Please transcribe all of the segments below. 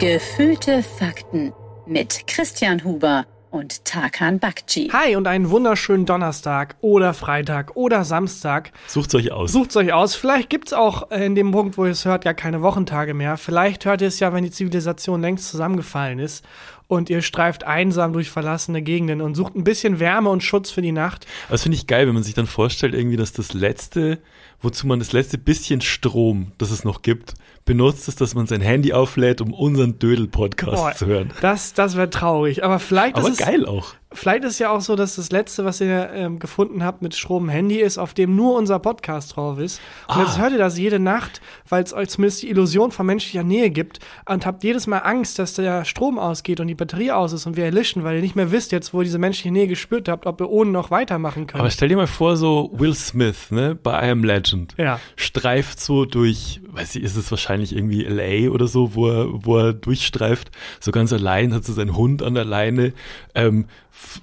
Gefühlte Fakten mit Christian Huber und Tarkan Bakci. Hi und einen wunderschönen Donnerstag oder Freitag oder Samstag. Sucht's euch aus. Sucht's euch aus. Vielleicht gibt's auch äh, in dem Punkt, wo ihr es hört, gar keine Wochentage mehr. Vielleicht hört ihr es ja, wenn die Zivilisation längst zusammengefallen ist und ihr streift einsam durch verlassene Gegenden und sucht ein bisschen Wärme und Schutz für die Nacht. Das finde ich geil, wenn man sich dann vorstellt, irgendwie, dass das letzte, wozu man das letzte bisschen Strom, das es noch gibt, benutzt ist, dass man sein Handy auflädt, um unseren Dödel-Podcast zu hören. Das, das wäre traurig. Aber vielleicht Aber ist es, geil auch. Vielleicht ist ja auch so, dass das letzte, was ihr ähm, gefunden habt mit Strom Handy ist, auf dem nur unser Podcast drauf ist. Und Ah. jetzt hört ihr das jede Nacht, weil es euch zumindest die Illusion von menschlicher Nähe gibt und habt jedes Mal Angst, dass der Strom ausgeht und die Batterie aus ist und wir erlischen, weil ihr nicht mehr wisst jetzt, wo ihr diese menschliche Nähe gespürt habt, ob ihr ohne noch weitermachen könnt. Aber stell dir mal vor, so Will Smith, ne, bei I Am Legend, Ja. streift so durch, weiß ich, ist es wahrscheinlich irgendwie LA oder so, wo er, wo er durchstreift, so ganz allein, hat so seinen Hund an der Leine, ähm,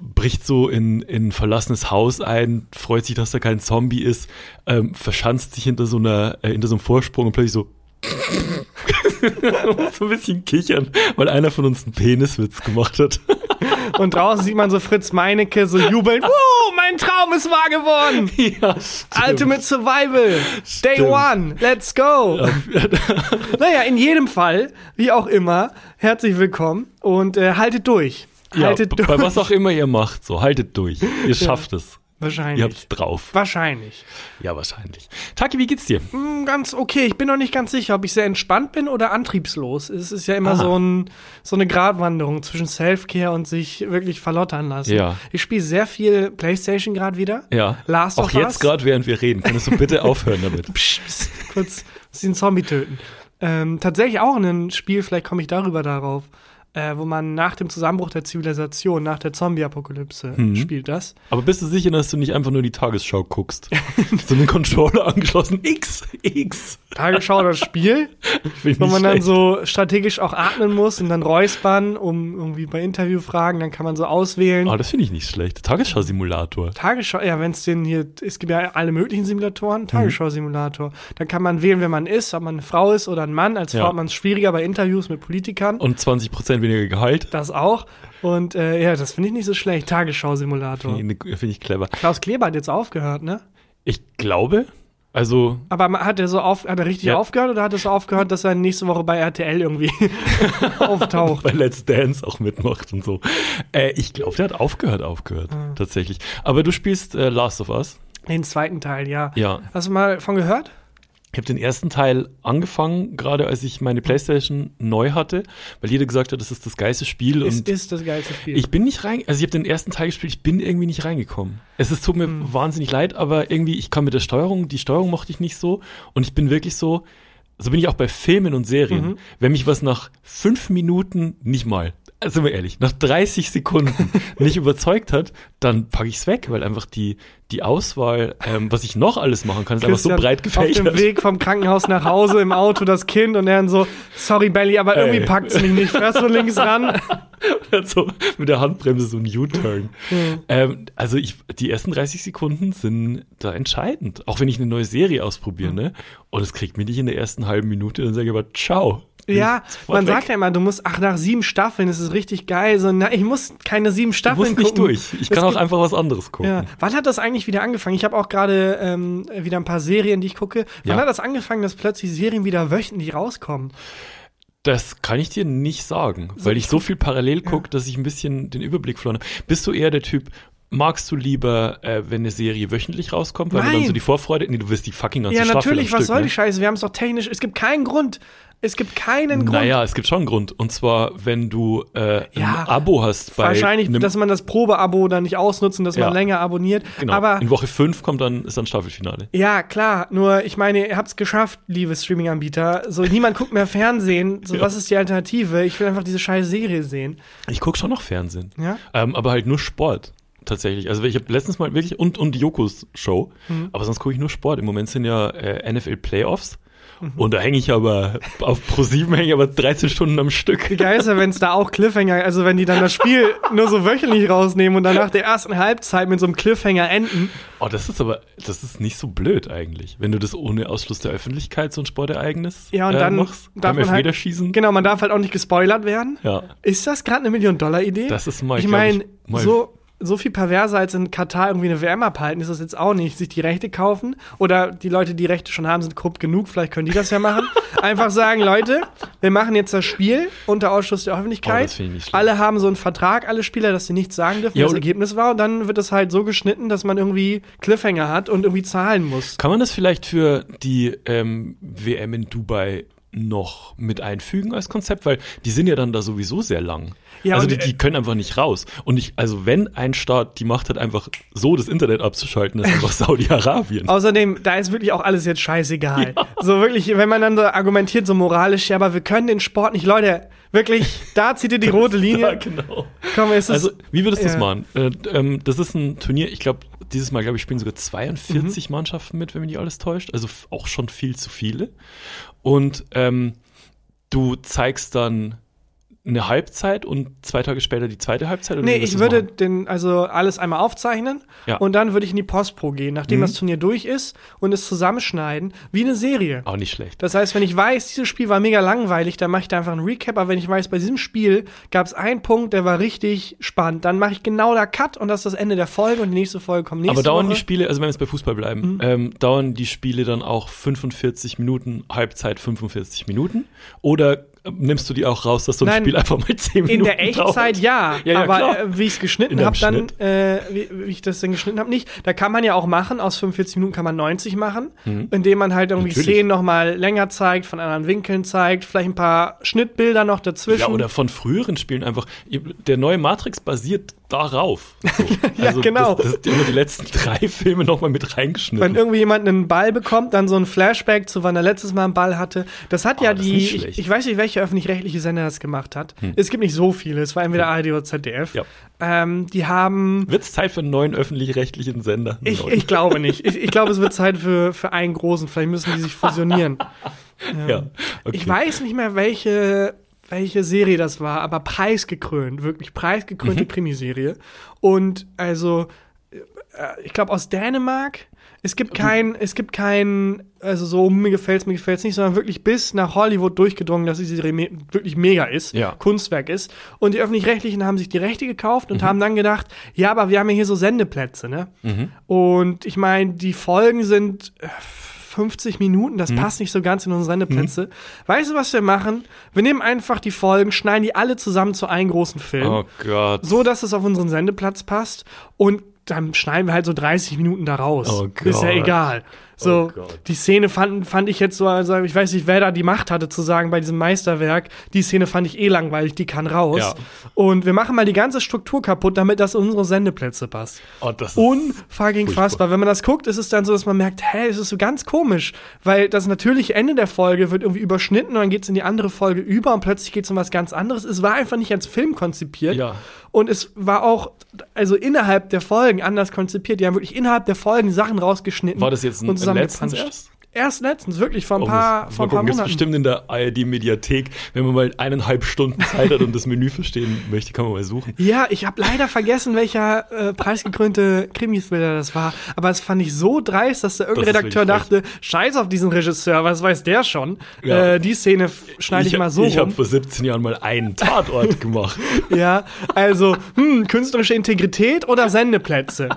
bricht so in, in ein verlassenes Haus ein, freut sich, dass da kein Zombie ist, ähm, verschanzt sich hinter so einer, äh, hinter so einem Vorsprung und plötzlich so so ein bisschen kichern, weil einer von uns einen Peniswitz gemacht hat. Und draußen sieht man so Fritz Meinecke so jubeln. Wow, mein Traum ist wahr geworden. ja, Ultimate Survival. Day Stimmt. one. Let's go. Naja, in jedem Fall, wie auch immer, herzlich willkommen und äh, haltet durch. Ja, Haltet durch. bei was auch immer ihr macht, so haltet durch. Ihr schafft es. Wahrscheinlich. Ihr habt's drauf. Wahrscheinlich. Ja, wahrscheinlich. Taki, wie geht's dir? Hm, Ganz okay. Ich bin noch nicht ganz sicher, ob ich sehr entspannt bin oder antriebslos. Es ist ja immer Ah. so, ein, so eine Gratwanderung zwischen Self-Care und sich wirklich verlottern lassen. Ja. Ich spiele sehr viel Playstation gerade wieder. Ja. Last Auch jetzt gerade, während wir reden. Könntest du bitte aufhören damit? Psst, psst, kurz den Zombie töten. Ähm, tatsächlich auch ein Spiel, vielleicht komme ich darüber darauf, äh, wo man nach dem Zusammenbruch der Zivilisation, nach der Zombie-Apokalypse Mhm. spielt das. Aber bist du sicher, dass du nicht einfach nur die Tagesschau guckst? so einen Controller angeschlossen. X, X. Tagesschau das Spiel, wo man dann schlecht. so strategisch auch atmen muss und dann räuspern, um irgendwie bei Interviewfragen, dann kann man so auswählen. Ah, das finde ich nicht schlecht. Tagesschau-Simulator. Tagesschau, ja, wenn es den hier, es gibt ja alle möglichen Mhm. Simulatoren, Tagesschau-Simulator. Dann kann man wählen, wer man ist, ob man eine Frau ist oder ein Mann. Als Frau Ja. hat man es schwieriger bei Interviews mit Politikern. Und 20% weniger Gehalt. Das auch. Und äh, ja, das finde ich nicht so schlecht. Tagesschau-Simulator. Finde ich, find ich clever. Klaus Kleber hat jetzt aufgehört, ne? Ich glaube, also Aber hat er so auf, hat er richtig Ja. aufgehört oder hat er so aufgehört, dass er nächste Woche bei RTL irgendwie auftaucht? bei Let's Dance auch mitmacht und so. Äh, ich glaube, der hat aufgehört, aufgehört. Ah. Tatsächlich. Aber du spielst äh, Last of Us. Den zweiten Teil, ja. Ja. Hast du mal von gehört? Ich habe den ersten Teil angefangen, gerade als ich meine Playstation neu hatte, weil jeder gesagt hat, das ist das geilste Spiel. Es und ist das geilste Spiel. ich bin nicht rein, also ich habe den ersten Teil gespielt, ich bin irgendwie nicht reingekommen. Es ist, tut mir Hm. wahnsinnig leid, aber irgendwie, ich kam mit der Steuerung, die Steuerung mochte ich nicht so und ich bin wirklich so, so bin ich auch bei Filmen und Serien. Mhm. Wenn mich was nach fünf Minuten, nicht mal, also sind wir ehrlich, nach 30 Sekunden nicht überzeugt hat, dann packe ich es weg, weil einfach die, die Auswahl, ähm, was ich noch alles machen kann, ist einfach so Christian breit Auf dem gefächert. Weg vom Krankenhaus nach Hause im Auto das Kind und er dann so, sorry Belly, aber irgendwie Ey. packt's mich nicht. Fährst du links ran? so mit der Handbremse so ein U-Turn. Mhm. ähm, also ich, die ersten 30 Sekunden sind da entscheidend. Auch wenn ich eine neue Serie ausprobiere, Mhm. ne? Und es kriegt mich nicht in der ersten halben Minute, dann sage ich aber ciao. Ja, man weg. sagt ja immer, du musst, ach, nach sieben Staffeln ist es richtig geil. So, na, ich muss keine sieben ich Staffeln muss nicht gucken. durch. Ich Es kann auch einfach was anderes gucken. Ja. Wann hat das eigentlich wieder angefangen? Ich habe auch gerade ähm, wieder ein paar Serien, die ich gucke. Wann Ja. hat das angefangen, dass plötzlich Serien wieder wöchentlich rauskommen? Das kann ich dir nicht sagen, weil ich so viel parallel gucke, dass ich ein bisschen den Überblick verloren habe. Bist du eher der Typ, magst du lieber, äh, wenn eine Serie wöchentlich rauskommt, weil du dann Nein. so die Vorfreude, nee, du wirst die fucking ganze ja, Staffel natürlich, am was Stück, soll ne? die Scheiße? Wir haben es doch technisch, es gibt keinen Grund. Es gibt keinen Grund. Naja, es gibt schon einen Grund. Und zwar, wenn du äh, Ja, ein Abo hast bei Wahrscheinlich, dass man das Probeabo dann nicht ausnutzen, dass Ja. man länger abonniert. genau, Aber in Woche 5 kommt dann, ist dann Staffelfinale. ja, klar, nur ich meine, ihr habt's geschafft, liebe Streaming-Anbieter. So, niemand guckt mehr Fernsehen. So, Ja. was ist die Alternative? Ich will einfach diese scheiß Serie sehen. Ich gucke schon noch Fernsehen. Ja? Ähm, aber halt nur Sport. Tatsächlich. Also ich habe letztens mal wirklich und, und Jokos Show, Mhm. aber sonst gucke ich nur Sport. Im Moment sind ja äh, NFL Playoffs Und da hänge ich aber, auf Pro 7 hänge ich aber 13 Stunden am Stück. Wie geil ist ja, wenn es da auch Cliffhanger, also wenn die dann das Spiel nur so wöchentlich rausnehmen und dann nach der ersten Halbzeit mit so einem Cliffhanger enden. Oh, das ist aber, das ist nicht so blöd eigentlich, wenn du das ohne Ausschluss der Öffentlichkeit so ein Sportereignis Ja, und dann äh, machst. darf beim man halt-. Genau, man darf halt auch nicht gespoilert werden. Ja. Ist das gerade eine Million-Dollar-Idee? Das ist mal, Ich meine, so, so viel perverser als in Katar irgendwie eine WM abhalten ist das jetzt auch nicht. Sich die Rechte kaufen oder die Leute, die Rechte schon haben, sind korrupt genug. Vielleicht können die das ja machen. Einfach sagen, Leute, wir machen jetzt das Spiel unter Ausschluss der Oh, Öffentlichkeit. das schlimm. alle haben so einen Vertrag, alle Spieler, dass sie nichts sagen dürfen, Ja, was das Ergebnis war. Und dann wird es halt so geschnitten, dass man irgendwie Cliffhanger hat und irgendwie zahlen muss. Kann man das vielleicht für die ähm, WM in Dubai noch mit einfügen als Konzept? Weil die sind ja dann da sowieso sehr lang. Ja, also die, die können einfach nicht raus. Und ich, also wenn ein Staat die Macht hat, einfach so das Internet abzuschalten, ist einfach Saudi-Arabien. Außerdem, da ist wirklich auch alles jetzt scheißegal. So wirklich, wenn man dann so argumentiert, so moralisch, ja, aber wir können den Sport nicht, Leute, wirklich, da zieht ihr die rote Ja, Linie. genau. Komm, es ist, Also, wie würdest du das ja. machen? Äh, ähm, das ist ein Turnier, ich glaube, dieses Mal, glaube ich, spielen sogar Mhm. 42 Mannschaften mit, wenn mich nicht alles täuscht. Also auch schon viel zu viele. Und ähm, du zeigst dann eine Halbzeit und zwei Tage später die zweite Halbzeit? oder Nee, ich würde machen? den, also alles einmal aufzeichnen Ja. und dann würde ich in die Postpro gehen, nachdem Mhm. das Turnier durch ist und es zusammenschneiden, wie eine Serie. Auch nicht schlecht. Das heißt, wenn ich weiß, dieses Spiel war mega langweilig, dann mache ich da einfach einen Recap. Aber wenn ich weiß, bei diesem Spiel gab es einen Punkt, der war richtig spannend, dann mache ich genau da Cut und das ist das Ende der Folge und die nächste Folge kommt nächste Aber dauern Woche. Mhm. die Spiele, also wenn wir jetzt bei Fußball bleiben, ähm, dauern die Spiele dann auch 45 Minuten, Halbzeit 45 Minuten? Oder nimmst du die auch raus, dass so ein Nein, Spiel einfach mal 10 Minuten In der Echtzeit dauert? ja, Ja, ja, aber äh, wie ich es geschnitten habe, dann, äh, wie, wie ich das denn geschnitten habe, nicht. Da kann man ja auch machen, aus 45 Minuten kann man 90 machen, indem man halt irgendwie Mhm. Natürlich. Szenen nochmal länger zeigt, von anderen Winkeln zeigt, vielleicht ein paar Schnittbilder noch dazwischen. Ja, oder von früheren Spielen einfach. Der neue Matrix basiert darauf. So. Ja, genau. Das, das immer die letzten drei Filme nochmal mit wenn reingeschnitten. irgendwie jemand einen Ball bekommt, dann so ein Flashback zu wann er letztes Mal einen Ball hatte. Das hat ja Ah, das die, ich. Hm. ich weiß nicht, welche öffentlich-rechtliche Sender das gemacht hat. Es gibt nicht so viele, es war entweder ARD oder ZDF. Ja. Ähm, die haben Wird es Zeit für einen neuen öffentlich-rechtlichen Sender? Ich, ich glaube nicht. Ich, ich glaube, es wird Zeit für, für einen großen. Vielleicht müssen die sich fusionieren. ja. Okay. Ich weiß nicht mehr, welche, welche Serie das war, aber preisgekrönt, wirklich preisgekrönte Mhm. Krimiserie. Und also, äh, ich glaube aus Dänemark. Es gibt kein, es gibt kein, also so, mir gefällt's, mir gefällt's nicht, sondern wirklich bis nach Hollywood durchgedrungen, dass diese Serie me wirklich mega ist, Ja. Kunstwerk ist. Und die Öffentlich-Rechtlichen haben sich die Rechte gekauft Mhm. und haben dann gedacht, ja, aber wir haben ja hier so Sendeplätze, ne? Und ich meine, die Folgen sind äh, 50 Minuten, Mhm. das passt nicht so ganz in unsere Sendeplätze. Weißt du, was wir machen? Wir nehmen einfach die Folgen, schneiden die alle zusammen zu einem großen Film, Oh Gott. so dass es auf unseren Sendeplatz passt und dann schneiden wir halt so 30 Minuten da raus. Oh Ist ja Gott. egal. So, Oh die Szene fand, fand ich jetzt so, also ich weiß nicht, wer da die Macht hatte zu sagen bei diesem Meisterwerk, die Szene fand ich eh langweilig, die kann raus. Ja. Und wir machen mal die ganze Struktur kaputt, damit das in unsere Sendeplätze passt. Oh, Unfucking fassbar. Wenn man das guckt, ist es dann so, dass man merkt, hä, es ist so ganz komisch, weil das natürliche Ende der Folge wird irgendwie überschnitten und dann geht es in die andere Folge über und plötzlich geht es um was ganz anderes. Es war einfach nicht als Film konzipiert. Ja. Und es war auch, also innerhalb der Folgen anders konzipiert. Die haben wirklich innerhalb der Folgen Sachen rausgeschnitten. War das jetzt ein, ein letztens zusammengepanscht. erst? Erst letztens, wirklich, vor ein Oh, paar, muss- vor ein paar gucken, Monaten. bestimmt in der ARD-Mediathek, wenn man mal eineinhalb Stunden Zeit hat und das Menü verstehen möchte, kann man mal suchen. Ja, ich habe leider vergessen, welcher äh, preisgekrönte Krimis-Thriller das war. Aber es fand ich so dreist, dass da irgendein Das Redakteur dachte, scheiß auf diesen Regisseur, was weiß der schon? Ja. Äh, die Szene schneide ich, mal so Ich habe vor 17 Jahren mal einen Tatort gemacht. Ja, also, hm, künstlerische Integrität oder Sendeplätze?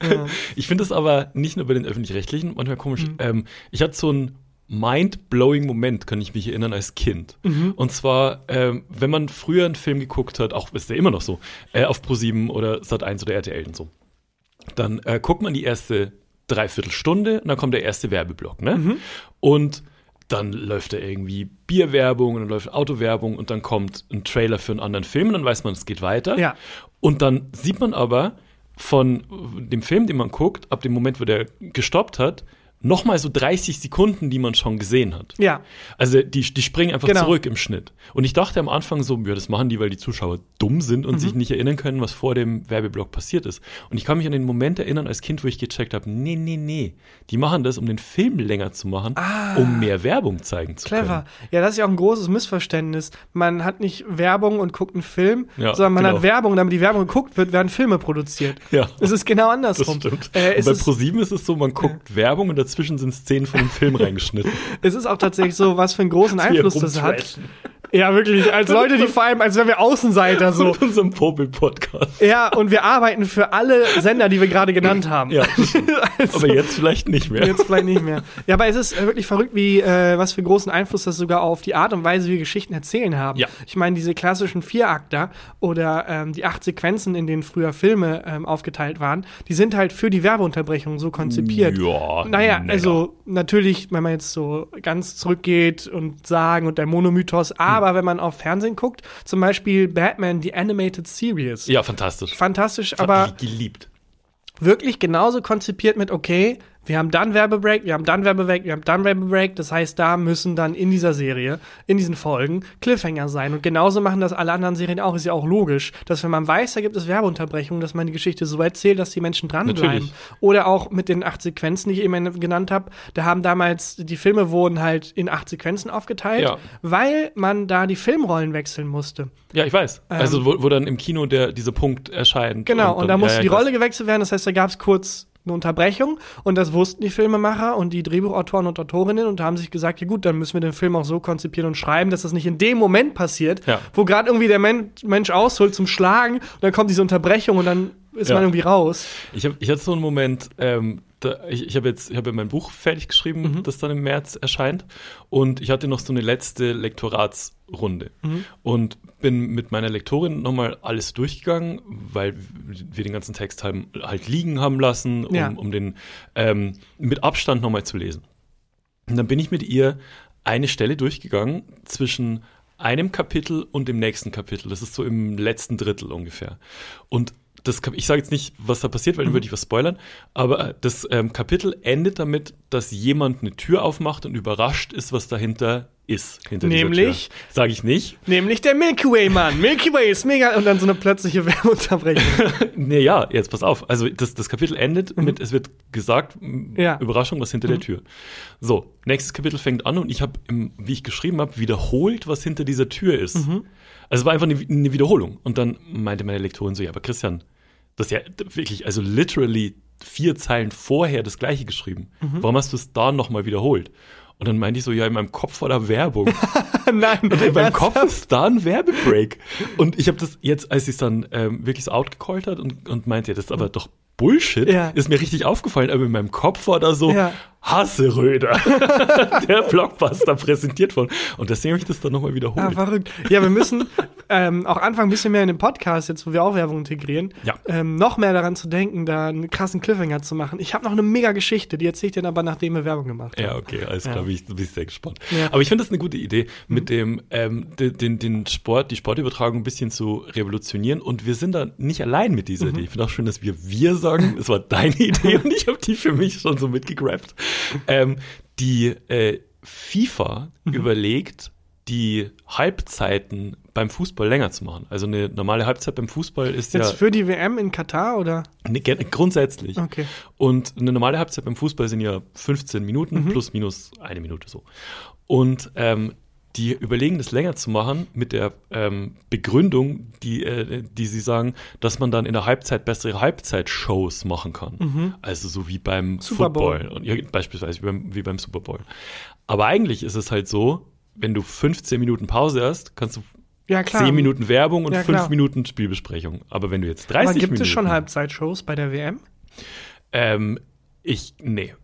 Ich finde es aber nicht nur bei den öffentlich-rechtlichen manchmal komisch. Mhm. Ähm, ich hatte so einen mind-blowing Moment, kann ich mich erinnern, als Kind. Mhm. Und zwar, ähm, wenn man früher einen Film geguckt hat, auch ist der immer noch so, äh, auf Pro7 oder Sat1 oder RTL und so, dann äh, guckt man die erste Dreiviertelstunde und dann kommt der erste Werbeblock, ne? Mhm. Und dann läuft da irgendwie Bierwerbung und dann läuft Autowerbung und dann kommt ein Trailer für einen anderen Film und dann weiß man, es geht weiter. Ja. Und dann sieht man aber von dem Film, den man guckt, ab dem Moment, wo der gestoppt hat, nochmal so 30 Sekunden, die man schon gesehen hat. Ja. Also die, die springen einfach Genau. zurück im Schnitt. Und ich dachte am Anfang so, ja, das machen die, weil die Zuschauer dumm sind und Mhm. sich nicht erinnern können, was vor dem Werbeblock passiert ist. Und ich kann mich an den Moment erinnern als Kind, wo ich gecheckt habe, nee, nee, nee, die machen das, um den Film länger zu machen, um mehr Werbung zeigen zu Ah. Clever. können. Ja, das ist ja auch ein großes Missverständnis. Man hat nicht Werbung und guckt einen Film, Ja, sondern man genau. hat Werbung, damit die Werbung geguckt wird, werden Filme produziert. Ja. Es ist genau Das andersrum. stimmt. Äh, und bei ProSieben ist es so, man guckt Werbung und dazwischen sind Szenen von dem Film reingeschnitten. es ist auch tatsächlich so, was für einen großen Einfluss das hat. Ja, wirklich. Als Leute, die vor allem, als wären wir Außenseiter so. Mit unserem Popel-Podcast. Ja, und wir arbeiten für alle Sender, die wir gerade genannt haben. Ja. Also- aber jetzt vielleicht nicht mehr. Jetzt vielleicht nicht mehr. Ja, aber es ist äh, wirklich verrückt, wie äh, was für einen großen Einfluss das sogar auf die Art und Weise, wie wir Geschichten erzählen haben. Ja. Ich meine, diese klassischen Vierakter oder ähm, die acht Sequenzen, in denen früher Filme ähm, aufgeteilt waren, die sind halt für die Werbeunterbrechung so konzipiert. Ja, Naja, naja. also natürlich, wenn man jetzt so ganz zurückgeht und sagen und der Monomythos, aber wenn man auf Fernsehen guckt, zum Beispiel Batman, die Animated Series. Ja, fantastisch. Fantastisch, aber geliebt. wirklich genauso konzipiert mit, okay, wir haben dann Werbebreak, wir haben dann Werbebreak, wir haben dann Werbebreak. Das heißt, da müssen dann in dieser Serie, in diesen Folgen Cliffhanger sein. Und genauso machen das alle anderen Serien auch. Ist ja auch logisch, dass wenn man weiß, da gibt es Werbeunterbrechungen, dass man die Geschichte so erzählt, dass die Menschen dranbleiben. Natürlich. Oder auch mit den acht Sequenzen, die ich eben genannt habe. Da haben damals, die Filme wurden halt in acht Sequenzen aufgeteilt, Ja. weil man da die Filmrollen wechseln musste. Ja, ich weiß. also, wo, wo dann im Kino der, dieser Punkt erscheint. Ähm. Genau, und, dann- da musste ja, ja, die. Rolle gewechselt werden. Das heißt, da gab es kurz eine Unterbrechung und das wussten die Filmemacher und die Drehbuchautoren und Autorinnen und haben sich gesagt, ja gut, dann müssen wir den Film auch so konzipieren und schreiben, dass das nicht in dem Moment passiert, Ja. wo gerade irgendwie der Men Mensch ausholt zum Schlagen und dann kommt diese Unterbrechung und dann ist Ja. man irgendwie raus. Ich, hab, ich hatte so einen Moment, ähm, da, ich, ich habe jetzt ich hab ja mein Buch fertig geschrieben, Mhm. das dann im März erscheint. Und ich hatte noch so eine letzte Lektoratsrunde. Mhm. Und bin mit meiner Lektorin nochmal alles durchgegangen, weil wir den ganzen Text haben, halt liegen haben lassen, um, Ja. um den ähm, mit Abstand nochmal zu lesen. Und dann bin ich mit ihr eine Stelle durchgegangen zwischen einem Kapitel und dem nächsten Kapitel. Das ist so im letzten Drittel ungefähr. Und das, Kap- ich sage jetzt nicht, was da passiert, weil dann würde ich was spoilern, aber äh, das ähm, Kapitel endet damit, dass jemand eine Tür aufmacht und überrascht ist, was dahinter ist. Hinter Nämlich? Sage ich nicht. Nämlich der Milky Way, Mann. Milky Way ist mega und dann so eine plötzliche Werbeunterbrechung. Nee, ja, jetzt pass auf. Also das, das Kapitel endet mit, es wird gesagt, Mhm. Ja. Mhm. Überraschung, was hinter der Tür. So, nächstes Kapitel fängt an und ich habe, wie ich geschrieben habe, wiederholt, was hinter dieser Tür ist. Mhm. Also es war einfach eine, eine Wiederholung. Und dann meinte meine Lektorin so, ja, aber Christian, das ist ja wirklich, also literally vier Zeilen vorher das gleiche geschrieben. Mhm. Warum hast du es da nochmal wiederholt? Und dann meinte ich so, ja, in meinem Kopf war da Werbung. Nein, In meinem? Kopf ist da ein Werbebreak. Und ich habe das jetzt, als sie es dann ähm, wirklich so outgecallt hat und, und meinte, ja, das ist aber doch Bullshit, Ja. ist mir richtig aufgefallen. Aber in meinem Kopf war da so Ja. Hasseröder, der Blockbuster präsentiert worden. Und deswegen habe ich das dann nochmal Ah, wiederholt. verrückt. Ja, wir müssen ähm, auch anfangen, ein bisschen mehr in den Podcast, jetzt wo wir auch Werbung integrieren, Ja. ähm, noch mehr daran zu denken, da einen krassen Cliffhanger zu machen. Ich habe noch eine mega Geschichte, die erzähle ich dir dann aber, nachdem wir Werbung gemacht haben. Ja, okay, alles klar, bin, ich, bin ich sehr gespannt. Ja. Aber ich finde das eine gute Idee, mit dem ähm, den, den, den Sport, die Sportübertragung ein bisschen zu revolutionieren. Und wir sind da nicht allein mit dieser Idee. Ich finde auch schön, dass wir wir sagen, es war deine Idee und ich habe die für mich schon so mitgegrabt. Ähm, die äh, FIFA überlegt, die Halbzeiten beim Fußball länger zu machen. Also eine normale Halbzeit beim Fußball ist Jetzt ja für die WM in Katar oder? ne, grundsätzlich. Okay. Und eine normale Halbzeit beim Fußball sind ja 15 Minuten Mhm. plus minus eine Minute so. Und ähm, die überlegen, das länger zu machen mit der ähm, Begründung, die, äh, die sie sagen, dass man dann in der Halbzeit bessere Halbzeitshows machen kann. Also so wie beim Mhm. Super Bowl. Football. Und, ja, beispielsweise wie beim, wie beim Super Bowl. Aber eigentlich ist es halt so, wenn du 15 Minuten Pause hast, kannst du Ja, klar. 10 Minuten Werbung und Ja, 5 klar. Minuten Spielbesprechung. Aber wenn du jetzt 30 Aber gibt Minuten es schon Halbzeitshows bei der WM? ähm, ich, nee.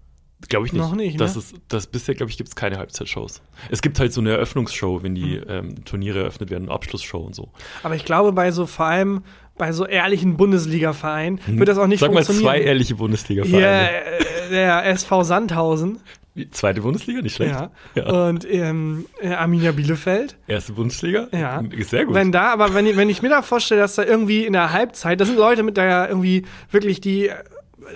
Glaube ich nicht. Noch nicht, das ne? ist, das bisher, glaube ich, gibt es keine Halbzeitshows. Es gibt halt so eine Eröffnungsshow, wenn die ähm, Turniere eröffnet werden, eine Abschlussshow und so. Aber ich glaube, bei so vor allem bei so ehrlichen Bundesliga-Vereinen wird das auch nicht Sag mal funktionieren. zwei ehrliche Bundesliga-Vereine. Äh, der SV Sandhausen. Die Zweite Bundesliga, nicht schlecht. Ja. Ja. Und ähm, äh, Arminia Bielefeld. Erste Bundesliga? Ja. Sehr gut. Wenn da, aber wenn ich, wenn ich mir da vorstelle, dass da irgendwie in der Halbzeit, das sind Leute mit der irgendwie wirklich die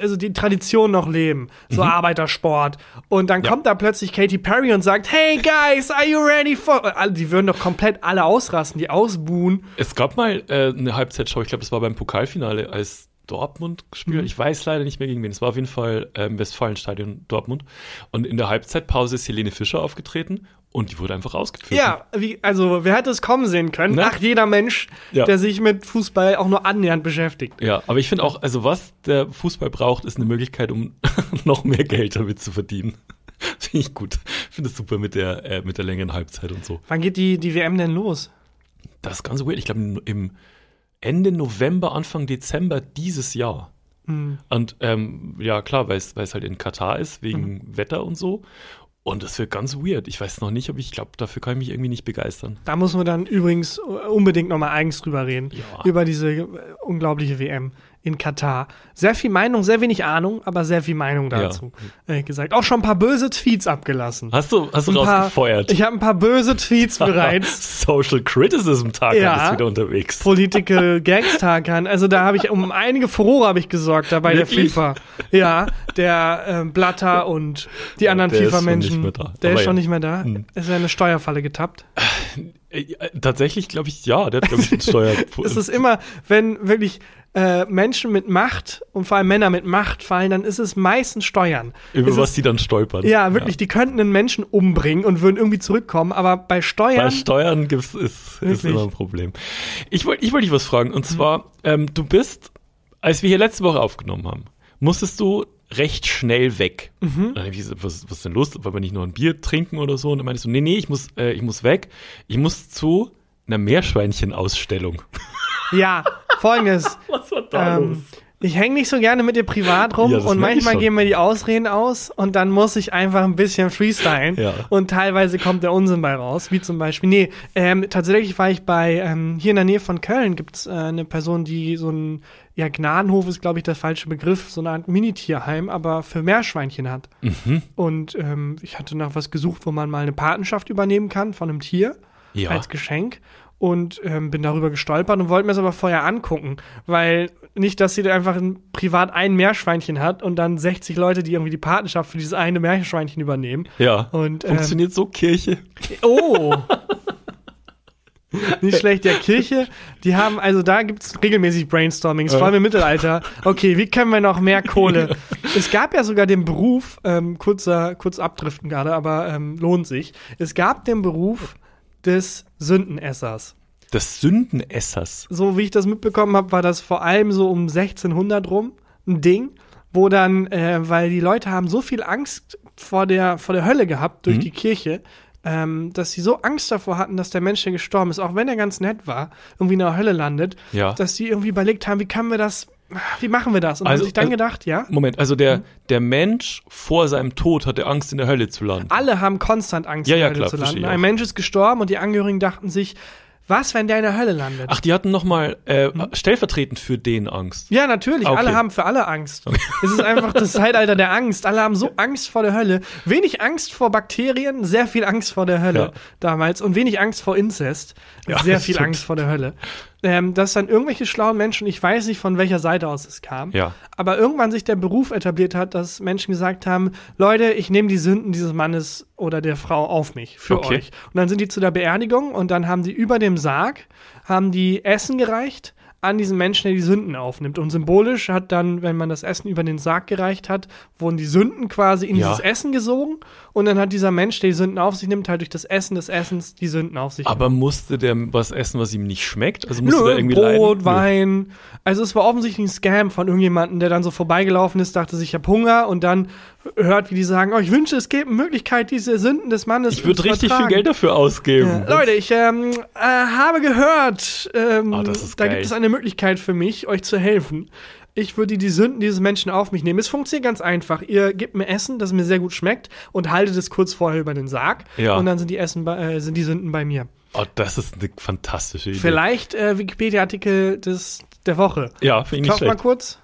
also die Tradition noch leben, so Arbeitersport. Und dann Mhm. Ja. kommt da plötzlich Katy Perry und sagt, hey guys, are you ready for? Und Die würden doch komplett alle ausrasten, die ausbuhen. Es gab mal äh, eine Halbzeitshow, ich glaube, das war beim Pokalfinale, als Dortmund gespielt. Mhm. Ich weiß leider nicht mehr gegen wen. Es war auf jeden Fall ähm, Westfalenstadion Dortmund. Und in der Halbzeitpause ist Helene Fischer aufgetreten und die wurde einfach rausgepfiffen. Ja, wie, also wer hätte es kommen sehen können? Ne? Ach, jeder Mensch, Ja. der sich mit Fußball auch nur annähernd beschäftigt. Ja, aber ich finde auch, also was der Fußball braucht, ist eine Möglichkeit, um noch mehr Geld damit zu verdienen. Finde ich gut. Finde es super mit der, äh, mit der längeren Halbzeit und so. Wann geht die, die WM denn los? Das ist ganz weird. Ich glaube, im- Ende November, Anfang Dezember dieses Jahr. Hm. Und ähm, ja, klar, weil es weil es halt in Katar ist, wegen Mhm. Wetter und so. Und das wird ganz weird. Ich weiß noch nicht, ob ich glaube, dafür kann ich mich irgendwie nicht begeistern. Da muss man dann übrigens unbedingt nochmal eigens drüber reden. Ja. Über diese äh, unglaubliche WM in Katar. Sehr viel Meinung, sehr wenig Ahnung, aber sehr viel Meinung dazu. Äh, gesagt. Auch schon ein paar böse Tweets abgelassen. Hast du, hast du Ein paar- rausgefeuert? Ich habe ein paar böse Tweets bereits. Social Criticism Tag Ja. ist wieder unterwegs. Political Gangstag an. Also da habe ich um einige Furore habe ich gesorgt da bei der? FIFA. Ja, der ähm, Blatter und die anderen FIFA-Menschen. nicht mehr da. Der Aber ist schon ja. nicht mehr da. Hm. Ist ja eine Steuerfalle getappt. Äh, äh, Tatsächlich glaube ich, ja, der hat, glaube ich, einen Steuer. Es ist immer, wenn wirklich äh, Menschen mit Macht und vor allem Männer mit Macht fallen, dann ist es meistens Steuern. über es was ist, die dann stolpern. Ja, wirklich, die könnten einen Menschen umbringen und würden irgendwie zurückkommen, aber bei Steuern. Bei Steuern gibt's, ist, ist immer ein Problem. Ich wollte ich wollt dich was fragen. Mhm. Und zwar, ähm, du bist, als wir hier letzte Woche aufgenommen haben, musstest du recht schnell weg. Mhm. Dann ich gesagt, was, was ist denn los? Wollen wir nicht noch ein Bier trinken oder so? Und dann meintest du, nee, nee, ich muss, äh, ich muss weg. Ich muss zu einer Meerschweinchen-Ausstellung. Ja, folgendes. Was war da ähm, ich hänge nicht so gerne mit dir privat rum Ja, und manchmal gehen mir die Ausreden aus und dann muss ich einfach ein bisschen freestylen Ja. und teilweise kommt der Unsinn bei raus, wie zum Beispiel, nee, ähm, tatsächlich war ich bei, ähm, hier in der Nähe von Köln gibt's äh, eine Person, die so ein, ja, Gnadenhof ist, glaube ich, der falsche Begriff, so eine Art Minitierheim, aber für Meerschweinchen hat. Mhm. Und ähm, ich hatte nach was gesucht, wo man mal eine Patenschaft übernehmen kann von einem Tier Ja. als Geschenk und ähm, bin darüber gestolpert und wollte mir es aber vorher angucken, weil nicht, dass sie da einfach ein, privat ein Meerschweinchen hat und dann 60 Leute, die irgendwie die Patenschaft für dieses eine Meerschweinchen übernehmen. Ja. Und, ähm, Funktioniert so Kirche? Oh! Nicht schlecht, ja, Kirche, die haben, also da gibt's regelmäßig Brainstormings, vor allem im Mittelalter. Okay, wie können wir noch mehr Kohle? es gab ja sogar den Beruf, ähm, kurzer, kurz abdriften gerade, aber ähm, lohnt sich. Es gab den Beruf des Sündenessers. Des Sündenessers. So wie ich das mitbekommen habe, war das vor allem so um 1600 rum ein Ding, wo dann, äh, weil die Leute haben so viel Angst vor der, vor der Hölle gehabt durch Mhm. die Kirche, ähm, dass sie so Angst davor hatten, dass der Mensch, der gestorben ist, auch wenn er ganz nett war, irgendwie in der Hölle landet, Ja. dass sie irgendwie überlegt haben, wie können wir das, wie machen wir das? Und Also- haben sich dann also- gedacht, ja, Moment, also Hm? der, der Mensch vor seinem Tod hatte Angst, in der Hölle zu landen. alle haben konstant Angst, Ja, in ja, der Hölle klar, zu landen. Ein. Mensch ist gestorben und die Angehörigen dachten sich, was, wenn der in der Hölle landet? Ach, die hatten nochmal äh, stellvertretend für den Angst. Ja, natürlich. Okay. Alle haben für alle Angst. Es ist einfach das Zeitalter der Angst. Alle haben so Angst vor der Hölle. Wenig Angst vor Bakterien, sehr viel Angst vor der Hölle Ja. damals. Und wenig Angst vor Inzest. Ja, sehr viel stimmt. Angst vor der Hölle. Ähm, dass dann irgendwelche schlauen Menschen, ich weiß nicht von welcher Seite aus es kam, Ja. aber irgendwann sich der Beruf etabliert hat, dass Menschen gesagt haben, Leute, ich nehme die Sünden dieses Mannes oder der Frau auf mich, für Okay. euch. Und dann sind die zu der Beerdigung und dann haben die über dem Sarg, haben die Essen gereicht an diesen Menschen, der die Sünden aufnimmt. Und symbolisch hat dann, wenn man das Essen über den Sarg gereicht hat, wurden die Sünden quasi in Ja. dieses Essen gesogen und dann hat dieser Mensch, der die Sünden auf sich nimmt, halt durch das Essen des Essens die Sünden auf sich Aber musste der was essen, was ihm nicht schmeckt? Also musste Nö, der irgendwie Brot, leiden? Wein. Also es war offensichtlich ein Scam von irgendjemandem, der dann so vorbeigelaufen ist, dachte sich, ich hab Hunger und dann hört, wie die sagen, oh, ich wünsche, es gäbe eine Möglichkeit, diese Sünden des Mannes Ich würde richtig viel. Geld dafür ausgeben. Ja. Leute, ich ähm, äh, habe gehört, ähm, ist da gibt es eine Möglichkeit für mich, euch zu helfen. Ich würde die Sünden dieses Menschen auf mich nehmen. Es funktioniert ganz einfach. Ihr gebt mir Essen, das mir sehr gut schmeckt und haltet es kurz vorher über den Sarg. Ja. Und dann sind die, Essen bei, äh, sind die Sünden bei mir. Oh, das ist eine fantastische Idee. Vielleicht äh, Wikipedia-Artikel des der Woche. Ja, finde ich nicht Kauf mal schlecht. kurz.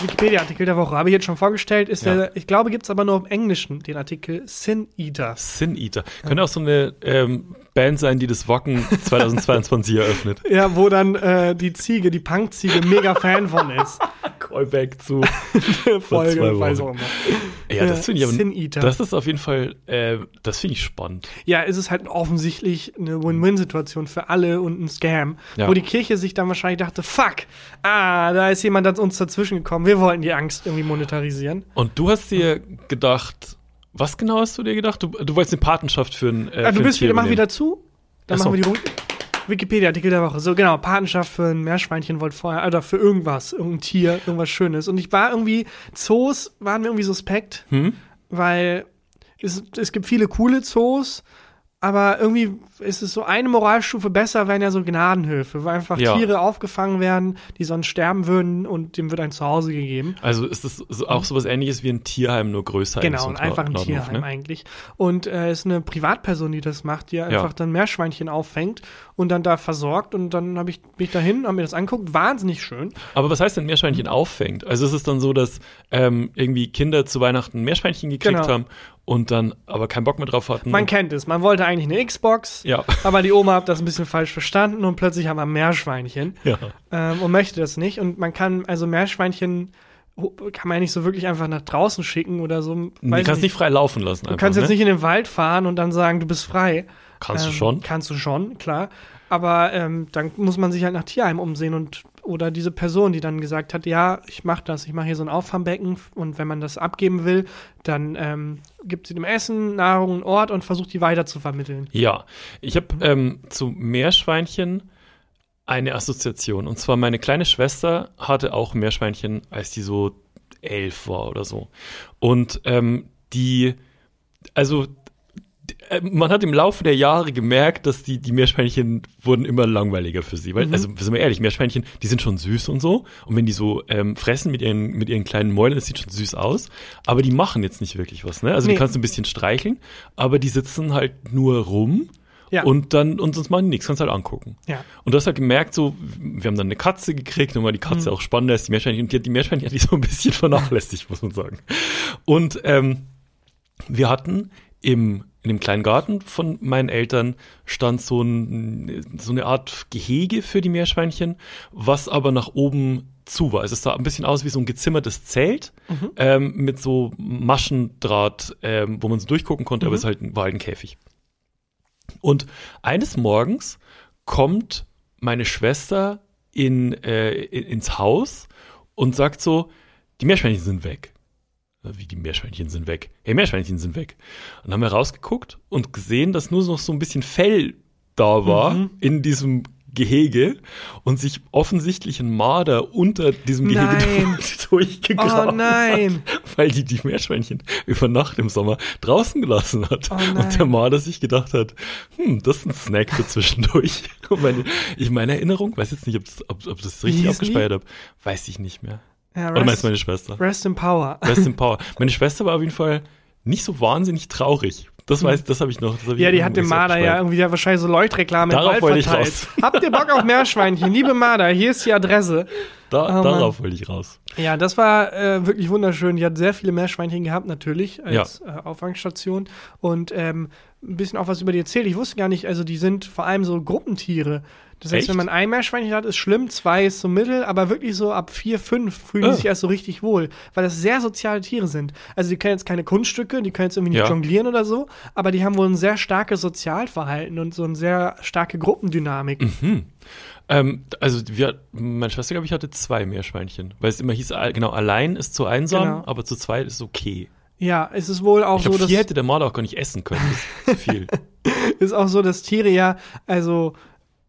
Wikipedia-Artikel der Woche, habe ich jetzt schon vorgestellt, ist Ja. der, ich glaube, gibt es aber nur im Englischen, den Artikel Sin Eater. Sin Eater. Könnte auch so eine ähm, Band sein, die das Wacken 2022 eröffnet. Ja, wo dann äh, die Ziege, die Punkziege, mega Fan von ist. Callback zu. Folge, weiß auch immer. Ja, das finde ich aber. Sin Eater. Das ist auf jeden Fall, äh, das finde ich spannend. Ja, es ist halt offensichtlich eine Win-Win-Situation für alle und ein Scam, Ja. wo die Kirche sich dann wahrscheinlich dachte, fuck, ah, da ist jemand an uns dazwischen gekommen, wir wollten die Angst irgendwie monetarisieren. Und du hast dir gedacht, was genau hast du dir gedacht? Du, du wolltest eine Patenschaft für ein. Äh, ah, für du bist wieder, mach wieder zu, dann Ach so. machen wir die Wikipedia-Artikel der Woche. So, genau, Patenschaft für ein Meerschweinchen wollte vorher, oder für irgendwas, irgendein Tier, irgendwas Schönes. Und ich war irgendwie, Zoos waren mir irgendwie suspekt, Hm? weil es, es gibt viele coole Zoos, aber irgendwie ist es so eine Moralstufe besser, wären ja so Gnadenhöfe, wo einfach Ja. Tiere aufgefangen werden, die sonst sterben würden und dem wird ein Zuhause gegeben. Also ist das so, auch sowas ähnliches wie ein Tierheim, nur größer. Genau, und einfach ein Nordhof, Tierheim ne? eigentlich. Und äh, ist eine Privatperson, die das macht, die einfach dann Meerschweinchen auffängt und dann da versorgt. Und dann habe ich mich dahin, habe mir das angeguckt, wahnsinnig schön. Aber was heißt denn Meerschweinchen auffängt? Also ist es dann so, dass ähm, irgendwie Kinder zu Weihnachten Meerschweinchen gekriegt Genau. haben und dann aber keinen Bock mehr drauf hatten? Man kennt es, man wollte eigentlich eine Xbox, ja. aber die Oma hat das ein bisschen falsch verstanden und plötzlich haben wir ein Meerschweinchen. ja. ähm, und möchte das nicht. Und man kann, also Meerschweinchen kann man ja nicht so wirklich einfach nach draußen schicken oder so. Du Weiß ich kannst nicht frei laufen lassen. Du kannst jetzt nicht in den Wald fahren und dann sagen, du bist frei. Kannst du Ähm, schon. Kannst du schon, klar. Aber ähm, dann muss man sich halt nach Tierheim umsehen und oder diese Person, die dann gesagt hat, ja, ich mache das, ich mache hier so ein Auffangbecken und wenn man das abgeben will, dann ähm, gibt sie dem Essen, Nahrung, einen Ort und versucht die weiter zu vermitteln. Ja, ich habe ähm, zu Meerschweinchen eine Assoziation. Und zwar meine kleine Schwester hatte auch Meerschweinchen, als die so elf war oder so. Und ähm, die, also man hat im Laufe der Jahre gemerkt, dass die, die Meerschweinchen wurden immer langweiliger für sie. Weil, Mhm. also, sind wir ehrlich, Meerschweinchen, die sind schon süß und so. Und wenn die so ähm, fressen mit ihren, mit ihren kleinen Mäulen, das sieht schon süß aus. Aber die machen jetzt nicht wirklich was, ne? Also Nee. die kannst du ein bisschen streicheln, aber die sitzen halt nur rum. Ja. Und dann, und sonst machen die nichts, kannst halt angucken. Ja. Und du hast halt gemerkt, so, wir haben dann eine Katze gekriegt, und weil die Katze Mhm. auch spannender ist, die Meerschweinchen, und die, die Meerschweinchen hat die so ein bisschen vernachlässigt, muss man sagen. Und ähm, wir hatten im, in dem kleinen Garten von meinen Eltern stand so, ein, so eine Art Gehege für die Meerschweinchen, was aber nach oben zu war. Also es sah ein bisschen aus wie so ein gezimmertes Zelt ähm, mit so Maschendraht, ähm, wo man so durchgucken konnte, aber es halt, war halt ein Käfig. Und eines Morgens kommt meine Schwester in, äh, in, ins Haus und sagt so, die Meerschweinchen sind weg. Wie die Meerschweinchen sind weg. Hey, Meerschweinchen sind weg. Und dann haben wir rausgeguckt und gesehen, dass nur noch so ein bisschen Fell da war Mhm. in diesem Gehege und sich offensichtlich ein Marder unter diesem Gehege Nein. durchgegraben Oh nein. hat, weil die die Meerschweinchen über Nacht im Sommer draußen gelassen hat. Oh und der Marder sich gedacht hat, hm, das ist ein Snack für zwischendurch. Und meine, ich meine Erinnerung, weiß jetzt nicht, ob, das, ob, ob das richtig abgespeichert habe, weiß ich nicht mehr. Ja, Oder meinst du meine Schwester? rest in Power. Rest in Power. Meine Schwester war auf jeden Fall nicht so wahnsinnig traurig. Das weiß, das habe ich noch. Hab ich Ja, die noch hat dem Marder ja irgendwie ja wahrscheinlich so Leuchtreklame Darauf im Wald wollte ich verteilt. raus. Habt ihr Bock auf Meerschweinchen? Liebe Marder, hier ist die Adresse. Da, Oh, darauf wollte ich raus. Ja, das war äh, wirklich wunderschön. Die hat sehr viele Meerschweinchen gehabt, natürlich, als äh, Auffangstation. Und ähm, ein bisschen auch was über die erzählt. Ich wusste gar nicht, also die sind vor allem so Gruppentiere. Das heißt, Echt? wenn man ein Meerschweinchen hat, ist schlimm, zwei ist so mittel, aber wirklich so ab vier, fünf fühlen die Ah. sich erst so richtig wohl, weil das sehr soziale Tiere sind. Also die können jetzt keine Kunststücke, die können jetzt irgendwie nicht Ja. jonglieren oder so, aber die haben wohl ein sehr starkes Sozialverhalten und so eine sehr starke Gruppendynamik. Hm. Ähm, also wir, meine Schwester, glaube ich, hatte zwei Meerschweinchen. Weil es immer hieß, genau, allein ist zu einsam, Genau. aber zu zweit ist okay. Ja, es ist wohl auch Ich so, glaube, dass vier hätte der Marder auch gar nicht essen können. Das ist zu viel. ist auch so, dass Tiere ja, also,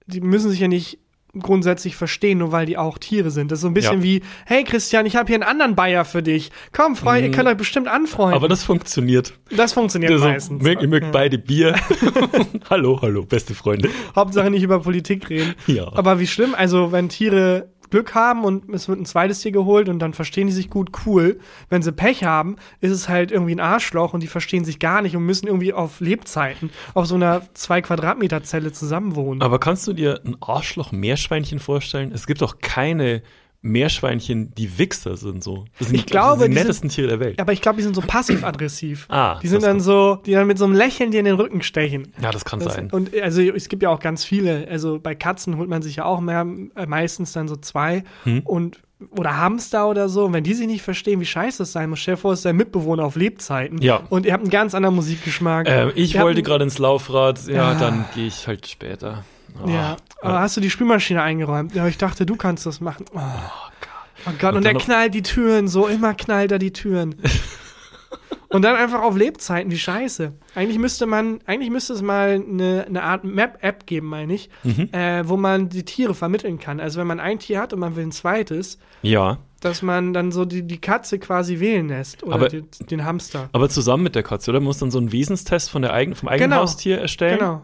die müssen sich ja nicht grundsätzlich verstehen, nur weil die auch Tiere sind. Das ist so ein bisschen Ja. wie, hey Christian, ich habe hier einen anderen Bayer für dich. Komm, Freunde, ihr könnt euch bestimmt anfreunden. Mhm. aber das funktioniert. das funktioniert Also, meistens. mögt, ihr mögt beide Bier. hallo, hallo, beste Freunde. Hauptsache nicht über Politik reden. Ja. Aber wie schlimm, also wenn Tiere Glück haben und es wird ein zweites Tier geholt und dann verstehen die sich gut, cool. Wenn sie Pech haben, ist es halt irgendwie ein Arschloch und die verstehen sich gar nicht und müssen irgendwie auf Lebzeiten auf so einer zwei Quadratmeter Zelle zusammenwohnen. Aber kannst du dir ein Arschloch-Meerschweinchen vorstellen? Es gibt doch keine Meerschweinchen die Wichser sind so. Das sind Ich glaube, die, die nettesten Tiere der Welt. Aber ich glaube, die sind so passiv-aggressiv. Ah, die sind dann kann- so, die dann mit so einem Lächeln dir in den Rücken stechen. Ja, das kann Das, sein. und also es gibt ja auch ganz viele. Also bei Katzen holt man sich ja auch mehr, äh, meistens dann so zwei Hm. und oder Hamster oder so. Und wenn die sich nicht verstehen, wie scheiße das sein muss, stell dir vor, es ist dein Mitbewohner auf Lebzeiten. Ja. Und ihr habt einen ganz anderen Musikgeschmack. Ähm, ich Ihr wollte gerade ins Laufrad, ja, Ah. dann gehe ich halt später. Oh, Ja, aber hast du die Spülmaschine eingeräumt? Ja, ich dachte, du kannst das machen. Oh, oh Gott, und, Und noch- knallt die Türen so, immer knallt er die Türen. und dann einfach auf Lebzeiten, wie scheiße. Eigentlich müsste man, eigentlich müsste es mal eine, eine Art Map-App geben, meine ich, Mhm. äh, wo man die Tiere vermitteln kann. Also wenn man ein Tier hat und man will ein zweites, Ja, dass man dann so die, die Katze quasi wählen lässt oder Aber- den, den Hamster. aber zusammen mit der Katze, oder? Man muss dann so einen Wesenstest von der eigenen, vom eigenen Genau. Haustier erstellen. Genau.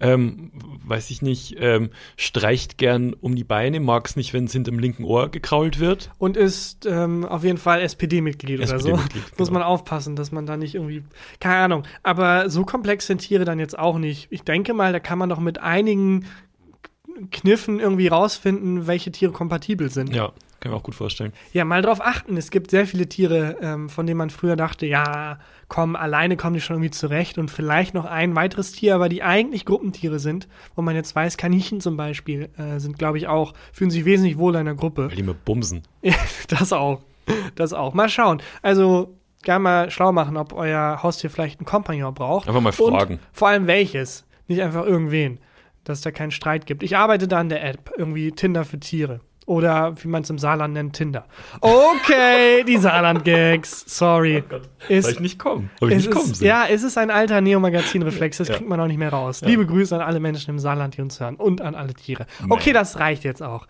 Ähm, weiß ich nicht, ähm, streicht gern um die Beine, mag es nicht, wenn es hinterm linken Ohr gekrault wird. Und ist ähm, auf jeden Fall SPD-Mitglied oder so. SPD-Mitglied, Muss genau. man aufpassen, dass man da nicht irgendwie. Keine Ahnung. Aber so komplex sind Tiere dann jetzt auch nicht. Ich denke mal, da kann man doch mit einigen Kniffen irgendwie rausfinden, welche Tiere kompatibel sind. Ja, kann ich mir auch gut vorstellen. Ja, mal drauf achten. Es gibt sehr viele Tiere, ähm, von denen man früher dachte, ja, komm, alleine kommen die schon irgendwie zurecht und vielleicht noch ein weiteres Tier, aber die eigentlich Gruppentiere sind, wo man jetzt weiß, Kaninchen zum Beispiel äh, sind, glaube ich, auch, fühlen sich wesentlich wohl in einer Gruppe. Weil die mir bumsen. Ja, das auch. Das auch. Mal schauen. Also, gerne mal schlau machen, ob euer Haustier vielleicht einen Kompagnon braucht. Einfach mal fragen. Und vor allem welches. Nicht einfach irgendwen. Dass da keinen Streit gibt. Ich arbeite da an der App. Irgendwie Tinder für Tiere. Oder wie man es im Saarland nennt, Tinder. Okay, die Saarland-Gags. Sorry. Ist- Soll ich nicht kommen? Soll ich nicht kommen ist, ja, es ist ein alter Neo-Magazin-Reflex, das Ja. kriegt man auch nicht mehr raus. Liebe Grüße an alle Menschen im Saarland, die uns hören und an alle Tiere. Okay, das reicht jetzt auch.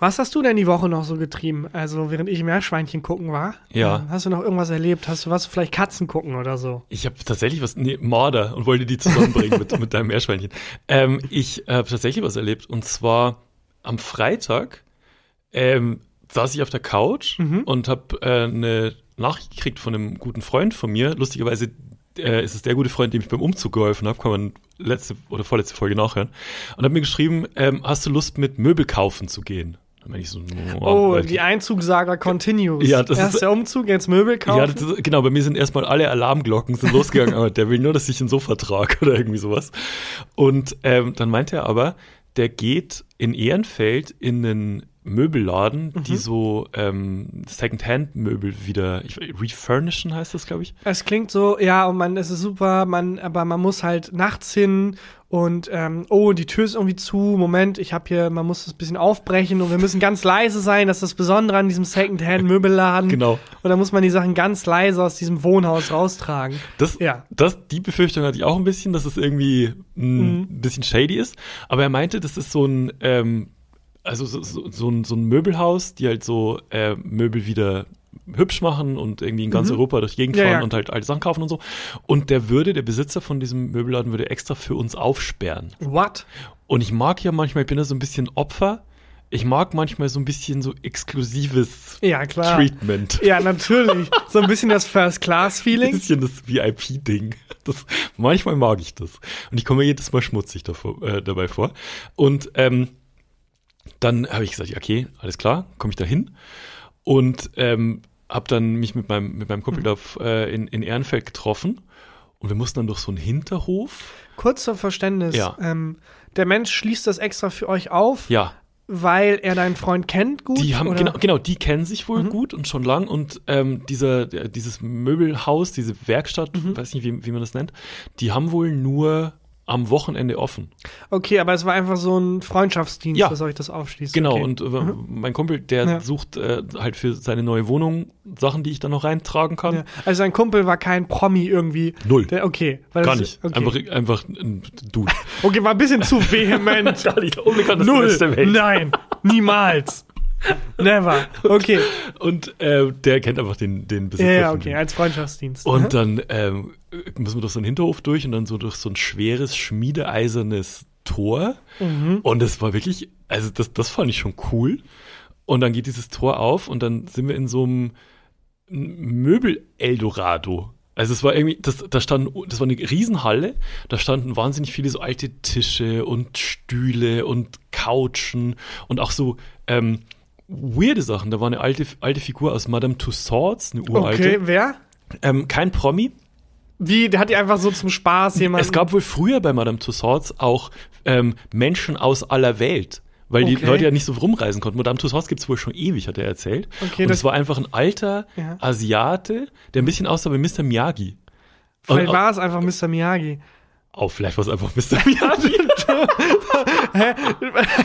Was hast du denn die Woche noch so getrieben? Also, während ich Meerschweinchen gucken war? Ja. Ähm, Hast du noch irgendwas erlebt? Hast du was, vielleicht Katzen gucken oder so? Ich habe tatsächlich was, nee, Marder und wollte die zusammenbringen mit, mit deinem Meerschweinchen. Ähm, ich habe tatsächlich was erlebt und zwar am Freitag ähm, saß ich auf der Couch und habe äh, eine Nachricht gekriegt von einem guten Freund von mir. Lustigerweise äh, ist es der gute Freund, dem ich beim Umzug geholfen habe, kann man letzte oder vorletzte Folge nachhören. Und hat mir geschrieben, ähm, hast du Lust mit Möbel kaufen zu gehen? So, Oh, weil- die Einzugsaga continues. Ja, das Erst ist- der Umzug, jetzt Möbel kaufen. Ja, das genau, bei mir sind erstmal alle Alarmglocken sind losgegangen, aber der will nur, dass ich ein Sofa trage oder irgendwie sowas. Und ähm, dann meinte er aber, der geht in Ehrenfeld in einen Möbelladen, die so ähm, Second-Hand-Möbel wieder ich, refurnischen heißt das, glaube ich. Es klingt so, ja, und man, es ist super, man, aber man muss halt nachts hin und ähm, oh, die Tür ist irgendwie zu. Moment, ich habe hier, man muss das ein bisschen aufbrechen und wir müssen ganz leise sein. Das ist das Besondere an diesem Secondhand-Möbelladen. Genau. Und da muss man die Sachen ganz leise aus diesem Wohnhaus raustragen. Das, Ja. das, die Befürchtung hatte ich auch ein bisschen, dass es irgendwie ein Mhm. bisschen shady ist. Aber er meinte, das ist so ein, ähm, also so, so, so, ein, so ein Möbelhaus, die halt so äh, Möbel wieder hübsch machen und irgendwie in ganz Europa durch die Gegend Mhm. Ja, fahren ja. und halt alte Sachen kaufen und so. Und der würde, der Besitzer von diesem Möbelladen würde extra für uns aufsperren. What? Und ich mag ja manchmal, ich bin da so ein bisschen Opfer. Ich mag manchmal so ein bisschen so exklusives Ja, klar. Treatment. Ja, natürlich. so ein bisschen das Ein First-Class-Feeling. bisschen das VIP-Ding. Das, manchmal mag ich das. Und ich komme mir jedes Mal schmutzig davor, äh, dabei vor. Und ähm, dann habe ich gesagt, okay, alles klar, komme ich da hin. Und ähm, habe dann mich mit meinem, mit meinem Kumpel da äh, in, in Ehrenfeld getroffen. Und wir mussten dann durch so einen Hinterhof. Kurz zum Verständnis. Ja. Ähm, der Mensch schließt das extra für euch auf, Ja, weil er deinen Freund kennt gut. die haben, oder? genau, genau, die kennen sich wohl gut und schon lang. Und ähm, dieser, der- dieses Möbelhaus, diese Werkstatt, weiß nicht, wie, wie man das nennt, die haben wohl nur am Wochenende offen. Okay, aber es war einfach so ein Freundschaftsdienst, Ja. dass euch das aufschließt. Genau, okay. und äh, mein Kumpel, der Ja. sucht äh, halt für seine neue Wohnung Sachen, die ich dann noch reintragen kann. Ja. Also sein Kumpel war kein Promi irgendwie. Null. Der, okay. Weil Gar das- nicht. Okay. Einfach, einfach ein Dude. okay, war ein bisschen zu vehement. Gar nicht. Unbekannt Null. Nein, niemals. Never. Okay. Und äh, der kennt einfach den, den Ja, Besitzer. ja, okay, als Freundschaftsdienst. Und Mhm. dann ähm, müssen wir durch so einen Hinterhof durch und dann so durch so ein schweres, schmiedeeisernes Tor. Mhm. Und das war wirklich, also das, das fand ich schon cool. Und dann geht dieses Tor auf und dann sind wir in so einem Möbel-Eldorado. Also es war irgendwie, das, da stand, das war eine Riesenhalle, da standen wahnsinnig viele so alte Tische und Stühle und Couchen und auch so ähm, weirde Sachen. Da war eine alte, alte Figur aus Madame Tussauds, eine uralte. Okay, wer? Ähm, kein Promi. Wie, der hat die einfach so zum Spaß jemand. Es gab wohl früher bei Madame Tussauds auch ähm, Menschen aus aller Welt. Weil die Okay. Leute ja nicht so rumreisen konnten. Madame Tussauds gibt's wohl schon ewig, hat er erzählt. Okay, und das- es war einfach ein alter Ja. Asiate, der ein bisschen aussah wie Mr. Miyagi. Vielleicht Und- war es einfach Mr. Miyagi. Oh, vielleicht war es einfach Mr. Miyagi.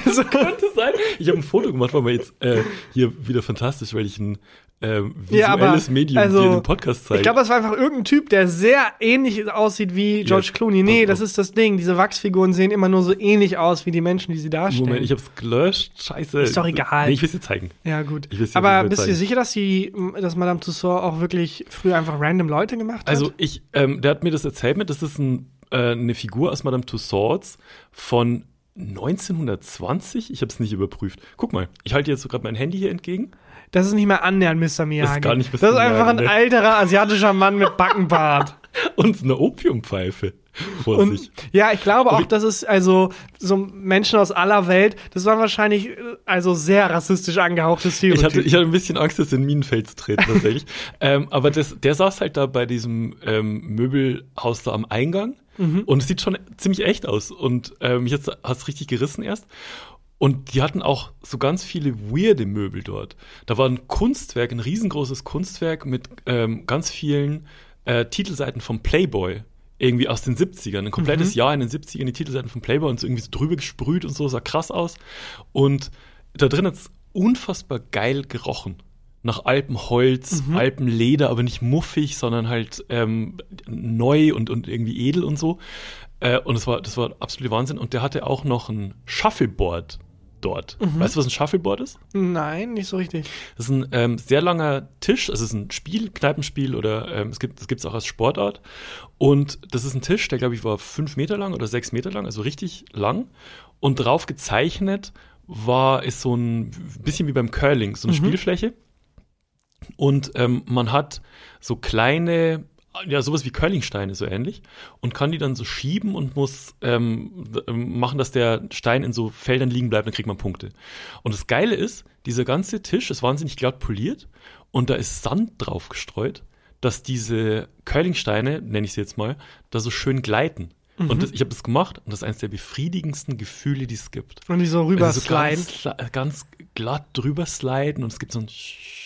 Also, könnte sein. Ich habe ein Foto gemacht, weil wir jetzt äh, hier wieder fantastisch, weil ich ein ähm, visuelles Ja, aber, Medium also, dir in dem Podcast zeige. ich glaube, das war einfach irgendein Typ, der sehr ähnlich aussieht wie George Ja. Clooney. Nee, Oh, oh. das ist das Ding. Diese Wachsfiguren sehen immer nur so ähnlich aus wie die Menschen, die sie darstellen. Moment, ich hab's gelöscht. Scheiße. Ist doch egal. Nee, ich will dir zeigen. ja, gut. Aber bist du sicher, dass, die, dass Madame Tussauds auch wirklich früher einfach random Leute gemacht hat? Also ich, ähm, der hat mir das erzählt mit, das ist ein, äh, eine Figur aus Madame Tussauds von 1920. Ich habe es nicht überprüft. Guck mal, ich halte jetzt so gerade mein Handy hier entgegen. das ist nicht mehr annähernd Mr. Miyagi. gar nicht Mr. Das ist einfach ein Miyagi, ne? alterer asiatischer Mann mit Backenbart. Und eine Opiumpfeife vor Und sich. ja, ich glaube auch, dass es also so Menschen aus aller Welt, das waren wahrscheinlich äh, also sehr rassistisch angehauchte Ich Stereotypen. hatte, ich hatte ein bisschen Angst, jetzt in Minenfeld zu treten, tatsächlich. ähm, aber das, der saß halt da bei diesem ähm, Möbelhaus da am Eingang Mhm. und es sieht schon ziemlich echt aus. Und ähm, mich hat es richtig gerissen erst. Und die hatten auch so ganz viele weirde Möbel dort. Da war ein Kunstwerk, ein riesengroßes Kunstwerk mit ähm, ganz vielen äh, Titelseiten vom Playboy. Irgendwie aus den 70ern. Ein komplettes Jahr in den 70ern, die Titelseiten von Playboy und so irgendwie so drüber gesprüht und so, sah krass aus. Und da drin hat's unfassbar geil gerochen. Nach Alpenholz, Alpenleder, aber nicht muffig, sondern halt ähm, neu und, und irgendwie edel und so. Äh, und das war, das war absolut Wahnsinn. Und der hatte auch noch ein Shuffleboard dort. Weißt du, was ein Shuffleboard ist? Nein, nicht so richtig. Das ist ein ähm, sehr langer Tisch. Also es ist ein Spiel, Kneipenspiel oder ähm, es gibt es gibt's auch als Sportart. Und das ist ein Tisch, der glaube ich war fünf Meter lang oder sechs Meter lang, also richtig lang. Und drauf gezeichnet war ist so ein bisschen wie beim Curling, so eine Spielfläche. Und ähm, man hat so kleine, ja, sowas wie Curlingsteine, so ähnlich, und kann die dann so schieben und muss ähm, ähm, machen, dass der Stein in so Feldern liegen bleibt, dann kriegt man Punkte. Und das Geile ist, dieser ganze Tisch ist wahnsinnig glatt poliert und da ist Sand drauf gestreut, dass diese Curlingsteine, nenne ich sie jetzt mal, da so schön gleiten. Und das, ich habe das gemacht und das ist eines der befriedigendsten Gefühle, die es gibt. Und die so rüber Also so ganz, ganz glatt drüber sliden und es gibt so ein Sch-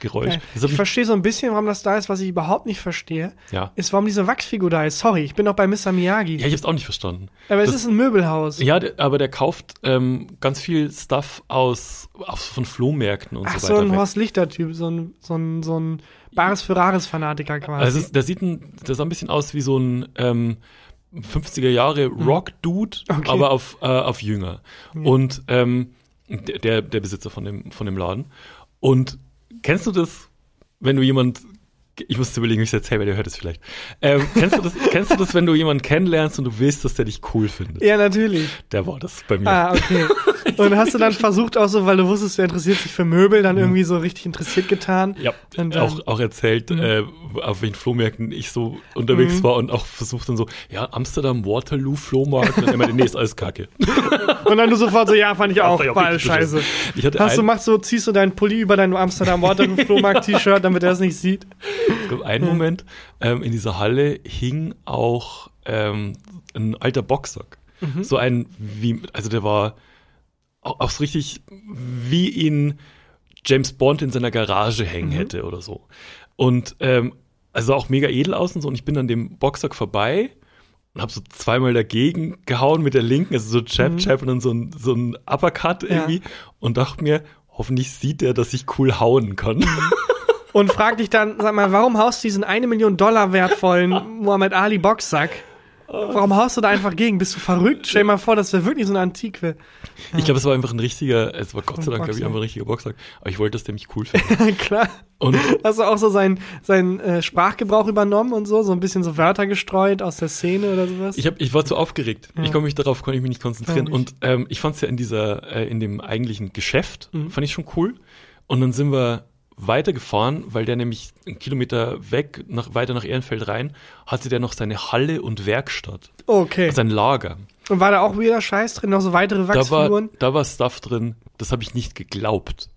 Geräusch. Ja, Das ich verstehe so ein bisschen, warum das da ist, was ich überhaupt nicht verstehe, ja. ist, warum diese Wachsfigur da ist. Sorry, ich bin noch bei Mr. Miyagi. ja, ich hab's auch nicht verstanden. aber es das- ist ein Möbelhaus. Ja, aber der kauft ähm, ganz viel Stuff aus, aus von Flohmärkten und Ach, so so weiter. ein weg. Horst Lichter-Typ, so ein, so ein, so ein Bares Ferraris-Fanatiker quasi. Also es der sieht ein, der sah ein bisschen aus wie so ein ähm, 50er Jahre Rock-Dude, Hm. Okay. aber auf, äh, auf jünger. Und ähm, der, der Besitzer von dem, von dem Laden. Und kennst du das, wenn du jemand, ich muss überlegen, wie ich es erzähle, weil der hört es vielleicht. Ähm, kennst, du das, kennst du das, wenn du jemanden kennenlernst und du willst, dass der dich cool findet? ja, natürlich. Der war das bei mir. Ah, okay. Und hast du dann versucht, auch so, weil du wusstest, der interessiert sich für Möbel, dann irgendwie so richtig interessiert getan? Ja, Und dann- auch, auch erzählt, äh, auf welchen Flohmärkten ich so unterwegs Mhm. war und auch versucht dann so, ja, Amsterdam, Waterloo, Flohmarkt. Und dann immer, nee, ist alles kacke. Und dann du sofort so, ja, fand ich auch, war alles scheiße. Hast du, machst so, ziehst du deinen Pulli über dein Amsterdam Waterloo Flohmarkt T-Shirt, damit er es nicht sieht? Es gab einen Moment, ähm, in dieser Halle hing auch ähm, ein alter Boxsack. Mhm. So ein, wie, also der war auch, auch so richtig, wie ihn James Bond in seiner Garage hängen Mhm. hätte oder so. Und ähm, also auch mega edel aus und so. Und ich bin an dem Boxsack vorbei und habe so zweimal dagegen gehauen mit der linken, also so Jab, Jab und dann so ein, so ein Uppercut Mhm. Ja. irgendwie und dachte mir, hoffentlich sieht er, dass ich cool hauen kann. Und frag dich dann, sag mal, warum haust du diesen eine Million Dollar wertvollen Muhammad Ali Boxsack? Warum haust du da einfach gegen? Bist du verrückt? Stell dir mal vor, das wäre wirklich so eine Antike. Ich glaube, es war einfach ein richtiger, es war Gott sei Dank, glaube ich, einfach ein richtiger Boxsack. Aber ich wollte, dass der mich cool findet. Klar. Und Hast du auch so seinen, seinen äh, Sprachgebrauch übernommen und so? So ein bisschen so Wörter gestreut aus der Szene oder sowas? ich, hab, ich war zu aufgeregt. Ich konnte mich darauf, konnte ich mich nicht konzentrieren. Ich. Und ähm, ich fand es ja in dieser, äh, in dem eigentlichen Geschäft, Mhm. fand ich schon cool. Und dann sind wir weitergefahren, weil der nämlich einen Kilometer weg, nach, weiter nach Ehrenfeld rein, hatte der noch seine Halle und Werkstatt. okay. Sein Lager. Und war da auch wieder Scheiß drin? Noch so weitere Da war, Wachsfiguren? da war Stuff drin, das habe ich nicht geglaubt.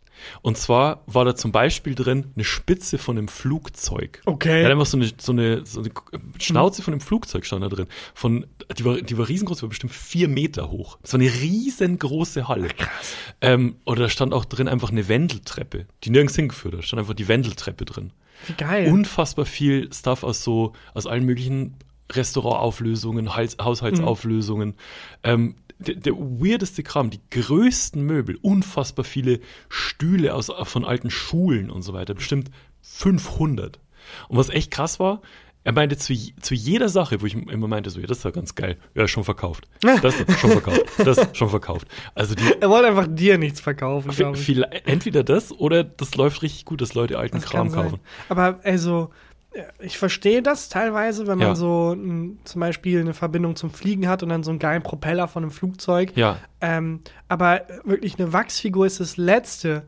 Und zwar war da zum Beispiel drin eine Spitze von einem Flugzeug. Okay. Er hat einfach so eine, so eine, so eine Schnauze von einem Flugzeug stand da drin. Von, die, war, die war riesengroß, die war bestimmt vier Meter hoch. Das war eine riesengroße Halle. Krass. Ähm, oder da stand auch drin einfach eine Wendeltreppe, die nirgends hingeführt hat. Da stand einfach die Wendeltreppe drin. Wie geil. Unfassbar viel Stuff aus so, aus allen möglichen Restaurantauflösungen, Hals- Haushaltsauflösungen. Ähm, der, der weirdeste Kram, die größten Möbel, unfassbar viele Stühle aus, von alten Schulen und so weiter, bestimmt 500. Und was echt krass war, er meinte zu, zu jeder Sache, wo ich immer meinte, so, ja, das ist ja ganz geil, ja, schon verkauft. Das ist schon verkauft. Das ist schon verkauft. Also die, er wollte einfach dir nichts verkaufen, glaube ich. entweder das oder das läuft richtig gut, dass Leute alten Das Kram kaufen. Aber also, ich verstehe das teilweise, wenn man Ja. so m, zum Beispiel eine Verbindung zum Fliegen hat und dann so einen geilen Propeller von einem Flugzeug. Ja, Ähm, aber wirklich eine Wachsfigur ist das Letzte,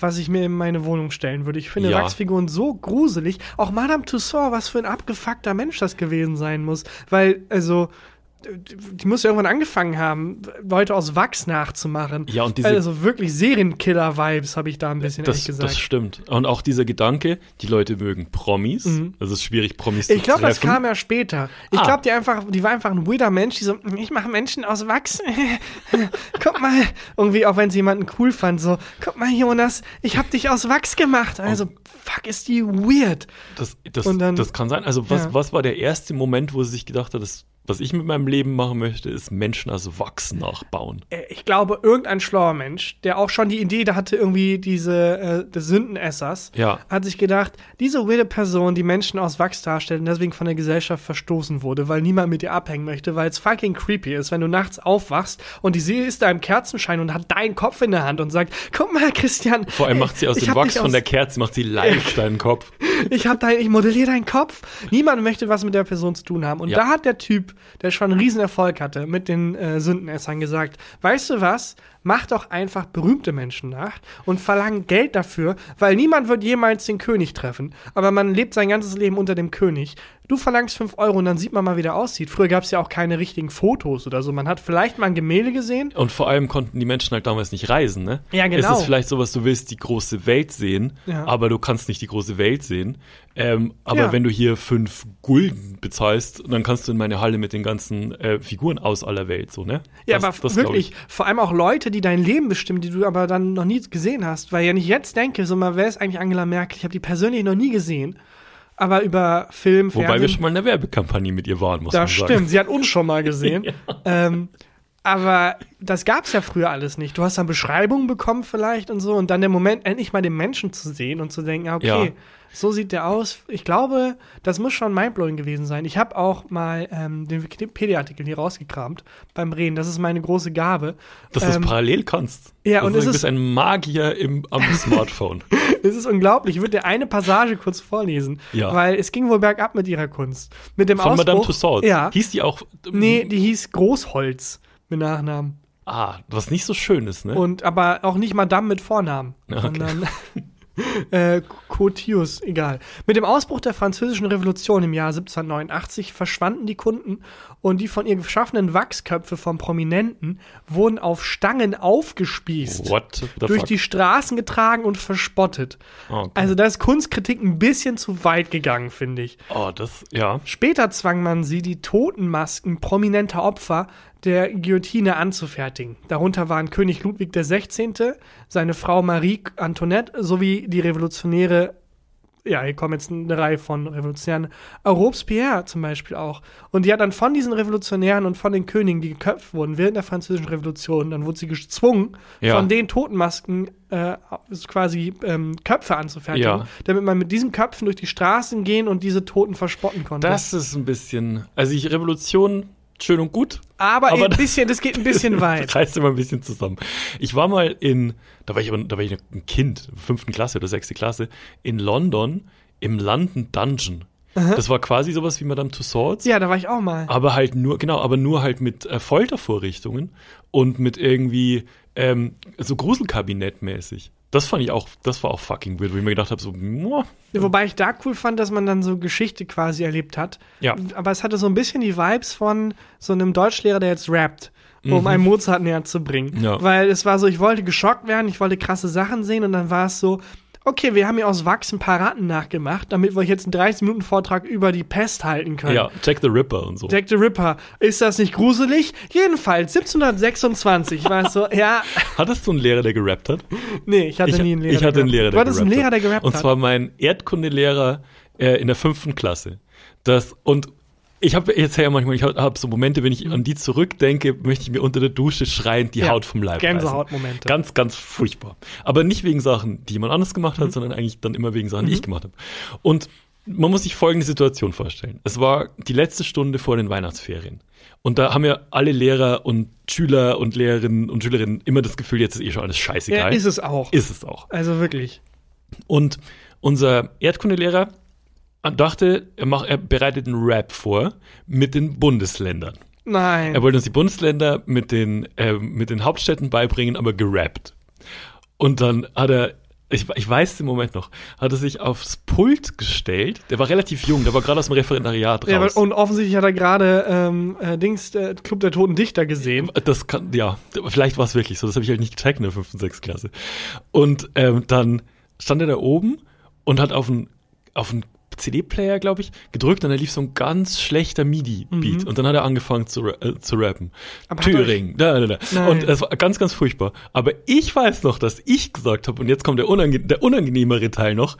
was ich mir in meine Wohnung stellen würde. Ich finde Ja. Wachsfiguren so gruselig. Auch Madame Tussauds, was für ein abgefuckter Mensch das gewesen sein muss. Weil, also, die muss ja irgendwann angefangen haben, Leute aus Wachs nachzumachen. Ja, und diese- also wirklich Serienkiller-Vibes habe ich da ein bisschen ehrlich das, gesagt. das stimmt. Und auch dieser Gedanke, die Leute mögen Promis. Das ist schwierig, Promis zu Mhm. Ich glaube, das treffen. kam ja später. Ich Ah. glaube, die einfach, die war einfach ein weirder Mensch, die so, ich mache Menschen aus Wachs. guck mal, irgendwie, auch wenn sie jemanden cool fand, so, guck mal, Jonas, ich hab dich aus Wachs gemacht. Also, fuck, ist die weird. Das, das, Und dann- das kann sein. Also was, Ja. was war der erste Moment, wo sie sich gedacht hat, das, was ich mit meinem Leben machen möchte, ist Menschen aus Wachs nachbauen. Äh, Ich glaube, irgendein schlauer Mensch, der auch schon die Idee da hatte, irgendwie diese, äh, des Sündenessers, Ja. hat sich gedacht, diese weirde Person, die Menschen aus Wachs darstellt und deswegen von der Gesellschaft verstoßen wurde, weil niemand mit ihr abhängen möchte, weil es fucking creepy ist, wenn du nachts aufwachst und die See ist da im Kerzenschein und hat deinen Kopf in der Hand und sagt, guck mal, Christian. Vor allem macht sie aus dem Wachs von der Kerze, macht sie live deinen Kopf. ich hab dein, ich modelliere deinen Kopf. Niemand möchte was mit der Person zu tun haben. Und Ja. da hat der Typ, der schon einen riesen Erfolg hatte mit den äh, Sündenessern, gesagt, weißt du was? Mach doch einfach berühmte Menschen nach und verlang Geld dafür, weil niemand wird jemals den König treffen. Aber man lebt sein ganzes Leben unter dem König. Du verlangst 5 Euro und dann sieht man mal, wie der aussieht. Früher gab es ja auch keine richtigen Fotos oder so. Man hat vielleicht mal ein Gemälde gesehen. Und vor allem konnten die Menschen halt damals nicht reisen, ne? Ja, genau. Es ist vielleicht sowas, du willst die große Welt sehen, Ja. aber du kannst nicht die große Welt sehen. Ähm, aber Ja. wenn du hier fünf Gulden bezahlst, dann kannst du in meine Halle mit den ganzen äh, Figuren aus aller Welt, so, ne? Ja, Das- aber das wirklich, ich. vor allem auch Leute, die dein Leben bestimmen, die du aber dann noch nie gesehen hast. Weil wenn ich jetzt denke, so mal, wer ist eigentlich Angela Merkel? Ich habe die persönlich noch nie gesehen. Aber über Film, Wobei wir schon mal in der Werbekampagne mit ihr waren, muss man das sagen. stimmt. Sie hat uns schon mal gesehen. ähm, aber das gab es ja früher alles nicht. Du hast dann Beschreibungen bekommen vielleicht und so und dann der Moment, endlich mal den Menschen zu sehen und zu denken, okay, Ja. so sieht der aus. Ich glaube, das muss schon mindblowing gewesen sein. Ich habe auch mal ähm, den Wikipedia-Artikel hier rausgekramt beim Reden. Das ist meine große Gabe. Dass du es Ähm, parallel kannst. ja, Also und du es bist ist- ein Magier im, am Smartphone. Es ist unglaublich. Ich würde dir eine Passage kurz vorlesen, Ja. weil es ging wohl bergab mit ihrer Kunst. Mit dem Von Ausbruch. Madame Tussauds. Ja. Hieß die auch. ähm, nee, die hieß Großholz mit Nachnamen. Ah, was nicht so schön ist, ne? Und aber auch nicht Madame mit Vornamen, okay. sondern äh, Cotius, egal. Mit dem Ausbruch der Französischen Revolution im Jahr 1789 verschwanden die Kunden und die von ihr geschaffenen Wachsköpfe von Prominenten wurden auf Stangen aufgespießt, durch fuck? die Straßen getragen und verspottet. Okay. Also da ist Kunstkritik ein bisschen zu weit gegangen, finde ich. oh, das, ja. Später zwang man sie, die Totenmasken prominenter Opfer der Guillotine anzufertigen. Darunter waren König Ludwig XVI., seine Frau Marie Antoinette sowie die Revolutionäre, ja, hier kommen jetzt eine Reihe von Revolutionären, Robespierre zum Beispiel auch. Und die hat dann von diesen Revolutionären und von den Königen, die geköpft wurden während der Französischen Revolution, dann wurde sie gezwungen, Ja. von den Totenmasken äh, quasi ähm, Köpfe anzufertigen, Ja. damit man mit diesen Köpfen durch die Straßen gehen und diese Toten verspotten konnte. Das ist ein bisschen. Also, ich, Revolution, schön und gut. Aber, Aber ein bisschen, das geht ein bisschen weit. Das reißt immer ein bisschen zusammen. Ich war mal in, da war ich, aber- da war ich ein Kind, fünften Klasse oder sechste Klasse, in London im London Dungeon. Das war quasi sowas wie Madame Tussauds. Ja, da war ich auch mal. Aber halt nur, genau, aber nur halt mit äh, Foltervorrichtungen und mit irgendwie ähm, so Gruselkabinett-mäßig. Das fand ich auch, das war auch fucking weird, wo ich mir gedacht habe, so, muah. Wobei ich da cool fand, dass man dann so Geschichte quasi erlebt hat. Ja. Aber es hatte so ein bisschen die Vibes von so einem Deutschlehrer, der jetzt rappt, um einen Mozart näher zu bringen. Mhm. Ja. Weil es war so, ich wollte geschockt werden, ich wollte krasse Sachen sehen und dann war es so, okay, wir haben hier aus Wachs ein paar Ratten nachgemacht, damit wir euch jetzt einen 30-Minuten-Vortrag über die Pest halten können. ja, Jack the Ripper und so. Jack the Ripper. Ist das nicht gruselig? Jedenfalls, 1726 war es so, ja, Hattest du einen Lehrer, der gerappt hat? nee, ich hatte ich, nie einen Lehrer. ich hatte einen Lehrer, gerappt- der hattest einen gerappt Lehrer, der hat. gerappt Und hat. zwar mein Erdkundelehrer äh, in der fünften Klasse. Das, und ich habe jetzt ja manchmal, ich habe hab so Momente, wenn ich an die zurückdenke, möchte ich mir unter der Dusche schreiend die Ja, Haut vom Leib. Gänsehautmomente. Ganz, ganz furchtbar. Aber nicht wegen Sachen, die jemand anders gemacht Mhm. hat, sondern eigentlich dann immer wegen Sachen, die ich gemacht habe. Und man muss sich folgende Situation vorstellen. Es war die letzte Stunde vor den Weihnachtsferien. Und da haben ja alle Lehrer und Schüler und Lehrerinnen und Schülerinnen immer das Gefühl, jetzt ist eh schon alles ja, scheißegal. ist es auch. Ist es auch. Also wirklich. Und unser Erdkundelehrer dachte, er, macht, er bereitet einen Rap vor mit den Bundesländern. Nein. Er wollte uns die Bundesländer mit den, äh, mit den Hauptstädten beibringen, aber gerappt. Und dann hat er, ich, ich weiß den Moment noch, hat er sich aufs Pult gestellt. Der war relativ jung, der war gerade aus dem Referendariat Ja, raus. aber- und offensichtlich hat er gerade ähm, äh, Dings, äh, Club der Toten Dichter gesehen. Das kann, ja, vielleicht war es wirklich so. Das habe ich halt nicht gecheckt in der 5. und 6. Klasse. Und ähm, dann stand er da oben und hat auf einen auf einen CD-Player, glaube ich, gedrückt und da lief so ein ganz schlechter MIDI-Beat. Und dann hat er angefangen zu, äh, zu rappen. Mhm. Aber Thüringen. Da, da, da. Nein. Und es war ganz, ganz furchtbar. Aber ich weiß noch, dass ich gesagt habe, und jetzt kommt der, unange der unangenehmere Teil noch,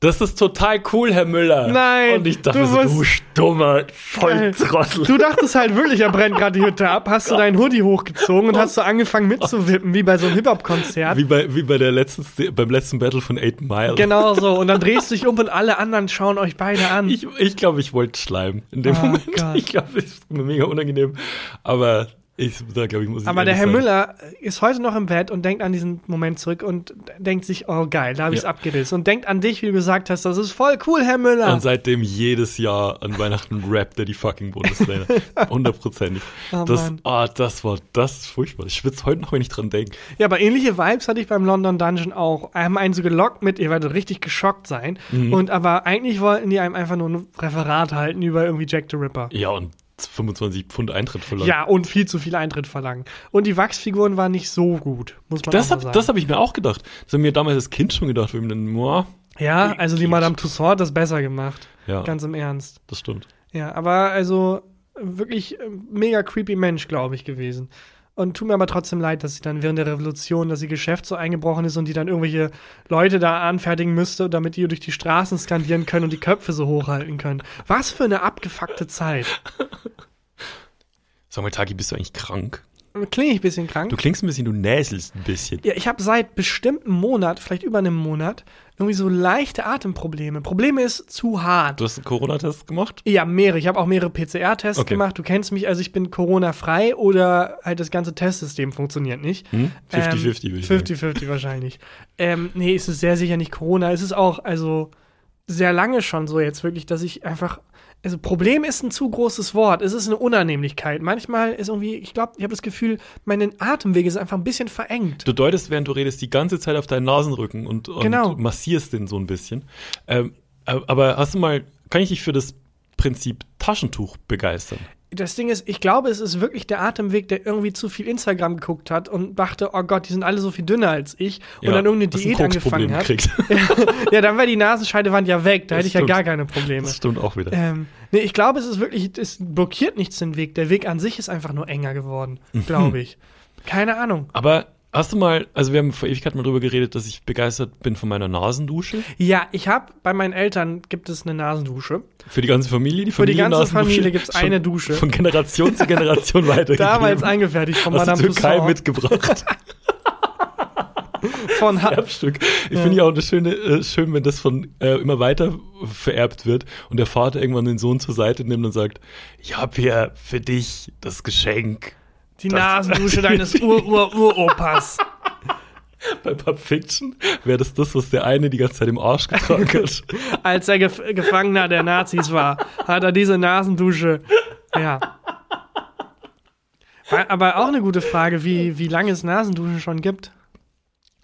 das ist total cool, Herr Müller. Nein, Und ich dachte du so, du stummer Volltrottel. Du dachtest halt wirklich, er brennt gerade die Hütte ab, hast du deinen Hoodie hochgezogen und hast so angefangen mitzuwippen, wie bei so einem Hip-Hop-Konzert. Wie bei, wie bei der letzten, beim letzten Battle von Eight Mile. Genau so. Und dann drehst du dich um und alle anderen schauen euch beide an. Ich, ich glaube, ich wollte schleimen in dem Oh Moment. Gott. Ich glaube, es ist mir mega unangenehm. Aber ich, da glaube ich, muss Aber der Herr sagen. Müller ist heute noch im Bett und denkt an diesen Moment zurück und denkt sich, oh geil, da habe ich es Ja. abgerissen. Und denkt an dich, wie du gesagt hast, das ist voll cool, Herr Müller. Und seitdem jedes Jahr an Weihnachten rappt er die fucking Bundesländer. Hundertprozentig. Oh das, ah, das war, das ist furchtbar. Ich schwitze heute noch, wenn ich dran denke. Ja, aber ähnliche Vibes hatte ich beim London Dungeon auch. Haben einen so gelockt mit, ihr werdet richtig geschockt sein. Mhm. Und aber eigentlich wollten die einem einfach nur ein Referat halten über irgendwie Jack the Ripper. Ja, und 25 Pfund Eintritt verlangt. Ja, und viel zu viel Eintritt verlangen. Und die Wachsfiguren waren nicht so gut, muss man Das habe sagen. das hab ich mir auch gedacht. Das habe ich mir damals als Kind schon gedacht, ich mir dann, boah, ja, also die. Madame Tussauds hat das besser gemacht. ja, Ganz im Ernst. das stimmt. Ja, aber also wirklich äh, mega creepy Mensch, glaube ich, gewesen. Und tut mir aber trotzdem leid, dass sie dann während der Revolution, dass ihr Geschäft so eingebrochen ist und die dann irgendwelche Leute da anfertigen müsste, damit die durch die Straßen skandieren können und die Köpfe so hochhalten können. Was für eine abgefuckte Zeit. Sag mal, Taki, bist du eigentlich krank? Klinge ich ein bisschen krank? Du klingst ein bisschen, du näselst ein bisschen. Ja, ich habe seit bestimmten Monat, vielleicht über einem Monat, irgendwie so leichte Atemprobleme. Probleme ist zu hart. Du hast einen Corona-Test gemacht? Ja, mehrere. Ich habe auch mehrere PCR-Tests Okay. gemacht. Du kennst mich, also ich bin Corona-frei oder halt das ganze Testsystem funktioniert nicht. Hm? 50-50 würde ich sagen. 50-50 wahrscheinlich. Ähm, nee, es ist sehr sicher nicht Corona. Es ist auch, also sehr lange schon so jetzt wirklich, dass ich einfach. Also Problem ist ein zu großes Wort. Es ist eine Unannehmlichkeit. Manchmal ist irgendwie, ich glaube, ich habe das Gefühl, meine Atemwege sind einfach ein bisschen verengt. Du deutest, während du redest, die ganze Zeit auf deinen Nasenrücken und, und Genau. massierst den so ein bisschen. Ähm, äh, aber hast du mal, kann ich dich für das Prinzip Taschentuch begeistern? Das Ding ist, ich glaube, es ist wirklich der Atemweg, der irgendwie zu viel Instagram geguckt hat und dachte, oh Gott, die sind alle so viel dünner als ich und dann irgendeine Diät angefangen hat. Ja, dann wäre die Nasenscheidewand ja weg, da Das hätte ich ja stimmt. gar keine Probleme. Das stimmt auch wieder. Ähm, nee, ich glaube, es ist wirklich, es blockiert nichts den Weg. Der Weg an sich ist einfach nur enger geworden, Mhm. glaube ich. Keine Ahnung. Aber hast du mal, also wir haben vor Ewigkeit mal drüber geredet, dass ich begeistert bin von meiner Nasendusche. Ja, ich habe bei meinen Eltern gibt es eine Nasendusche. Für die ganze Familie, die Für die ganze Familie gibt's schon eine Dusche. Von Generation zu Generation weitergegeben. Damals eingefertigt von aus der Madame Türkei Tussauds. mitgebracht. Von Erbstück. Ich finde ja auch das Schöne, äh, schön, wenn das von äh, immer weiter vererbt wird und der Vater irgendwann den Sohn zur Seite nimmt und sagt, ich habe hier für dich das Geschenk. Die das- Nasendusche deines Ur-Ur-Uropas. Bei Pulp Fiction wäre das das, was der eine die ganze Zeit im Arsch getragen hat. Als er Gef Gefangener der Nazis war, hat er diese Nasendusche. Ja. Aber auch eine gute Frage, wie, wie lange es Nasenduschen schon gibt.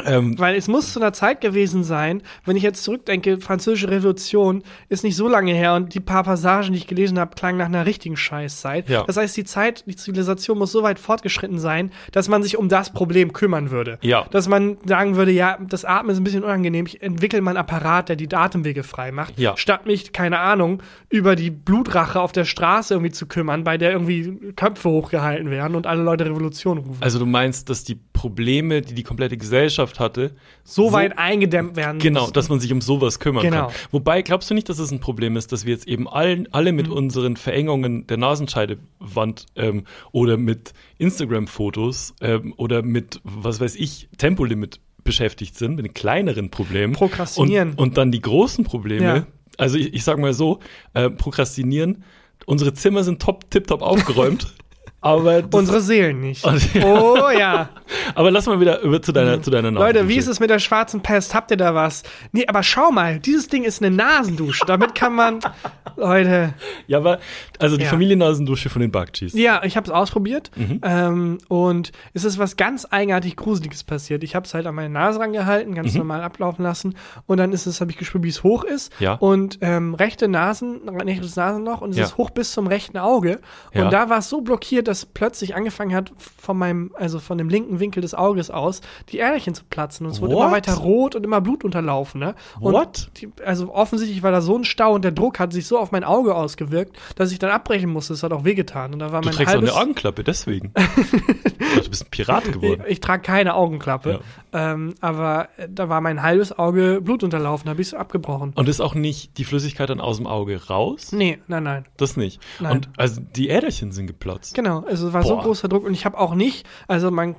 Ähm, Weil es muss zu einer Zeit gewesen sein, wenn ich jetzt zurückdenke, Französische Revolution ist nicht so lange her und die paar Passagen, die ich gelesen habe, klangen nach einer richtigen Scheißzeit. Ja. Das heißt, die Zeit, die Zivilisation muss so weit fortgeschritten sein, dass man sich um das Problem kümmern würde. Ja. Dass man sagen würde, ja, das Atmen ist ein bisschen unangenehm, ich entwickle mal einen Apparat, der die Atemwege frei macht, Ja. statt mich, keine Ahnung, über die Blutrache auf der Straße irgendwie zu kümmern, bei der irgendwie Köpfe hochgehalten werden und alle Leute Revolution rufen. also du meinst, dass die Probleme, die die komplette Gesellschaft hatte, so weit eingedämmt werden Genau, mussten. dass man sich um sowas kümmern Genau. kann. Wobei, glaubst du nicht, dass es ein Problem ist, dass wir jetzt eben allen, alle mit unseren Verengungen der Nasenscheidewand ähm, oder mit Instagram-Fotos ähm, oder mit, was weiß ich, Tempolimit beschäftigt sind, mit den kleineren Problemen. Prokrastinieren. Und, und dann die großen Probleme. Ja. Also ich, ich sag mal so, äh, Prokrastinieren. Unsere Zimmer sind top, tipptopp aufgeräumt. aber Unsere Seelen nicht. Und- ja. Oh ja. aber lass mal wieder über zu deiner, zu deiner Leute, wie ist es mit der schwarzen Pest? Habt ihr da was? Nee, aber schau mal, dieses Ding ist eine Nasendusche. Damit kann man. Leute. Ja, aber also die Ja. Familiennasendusche von den Bakchis. Ja, ich habe es ausprobiert. Mhm. Ähm, und es ist was ganz eigenartig Gruseliges passiert. Ich habe es halt an meine Nase rangehalten, Mhm. ganz normal ablaufen lassen. Und dann ist es, habe ich gespürt, wie es hoch ist. Ja. Und ähm, rechte Nasen, rechtes Nasenloch und es Ja. ist hoch bis zum rechten Auge. Und da war es so blockiert, dass plötzlich angefangen hat, von meinem, also von dem linken Winkel des Auges aus, die Ährchen zu platzen. Und es wurde What? immer weiter rot und immer Blut unterlaufen. Ne? Und What? Die, also offensichtlich war da so ein Stau und der Druck hat sich so auf mein Auge ausgewirkt, dass ich dann abbrechen musste. Es hat auch wehgetan. Und da war Du mein trägst auch eine Augenklappe, deswegen. du bist ein Pirat geworden. ich, ich trage keine Augenklappe, ähm, aber da war mein halbes Auge blutunterlaufen, habe ich es abgebrochen. Und ist auch nicht die Flüssigkeit dann aus dem Auge raus? Nee, nein, nein. Das nicht. Nein. Und also die Äderchen sind geplatzt. Genau, also es war so Boah. großer Druck und ich habe auch nicht, also man,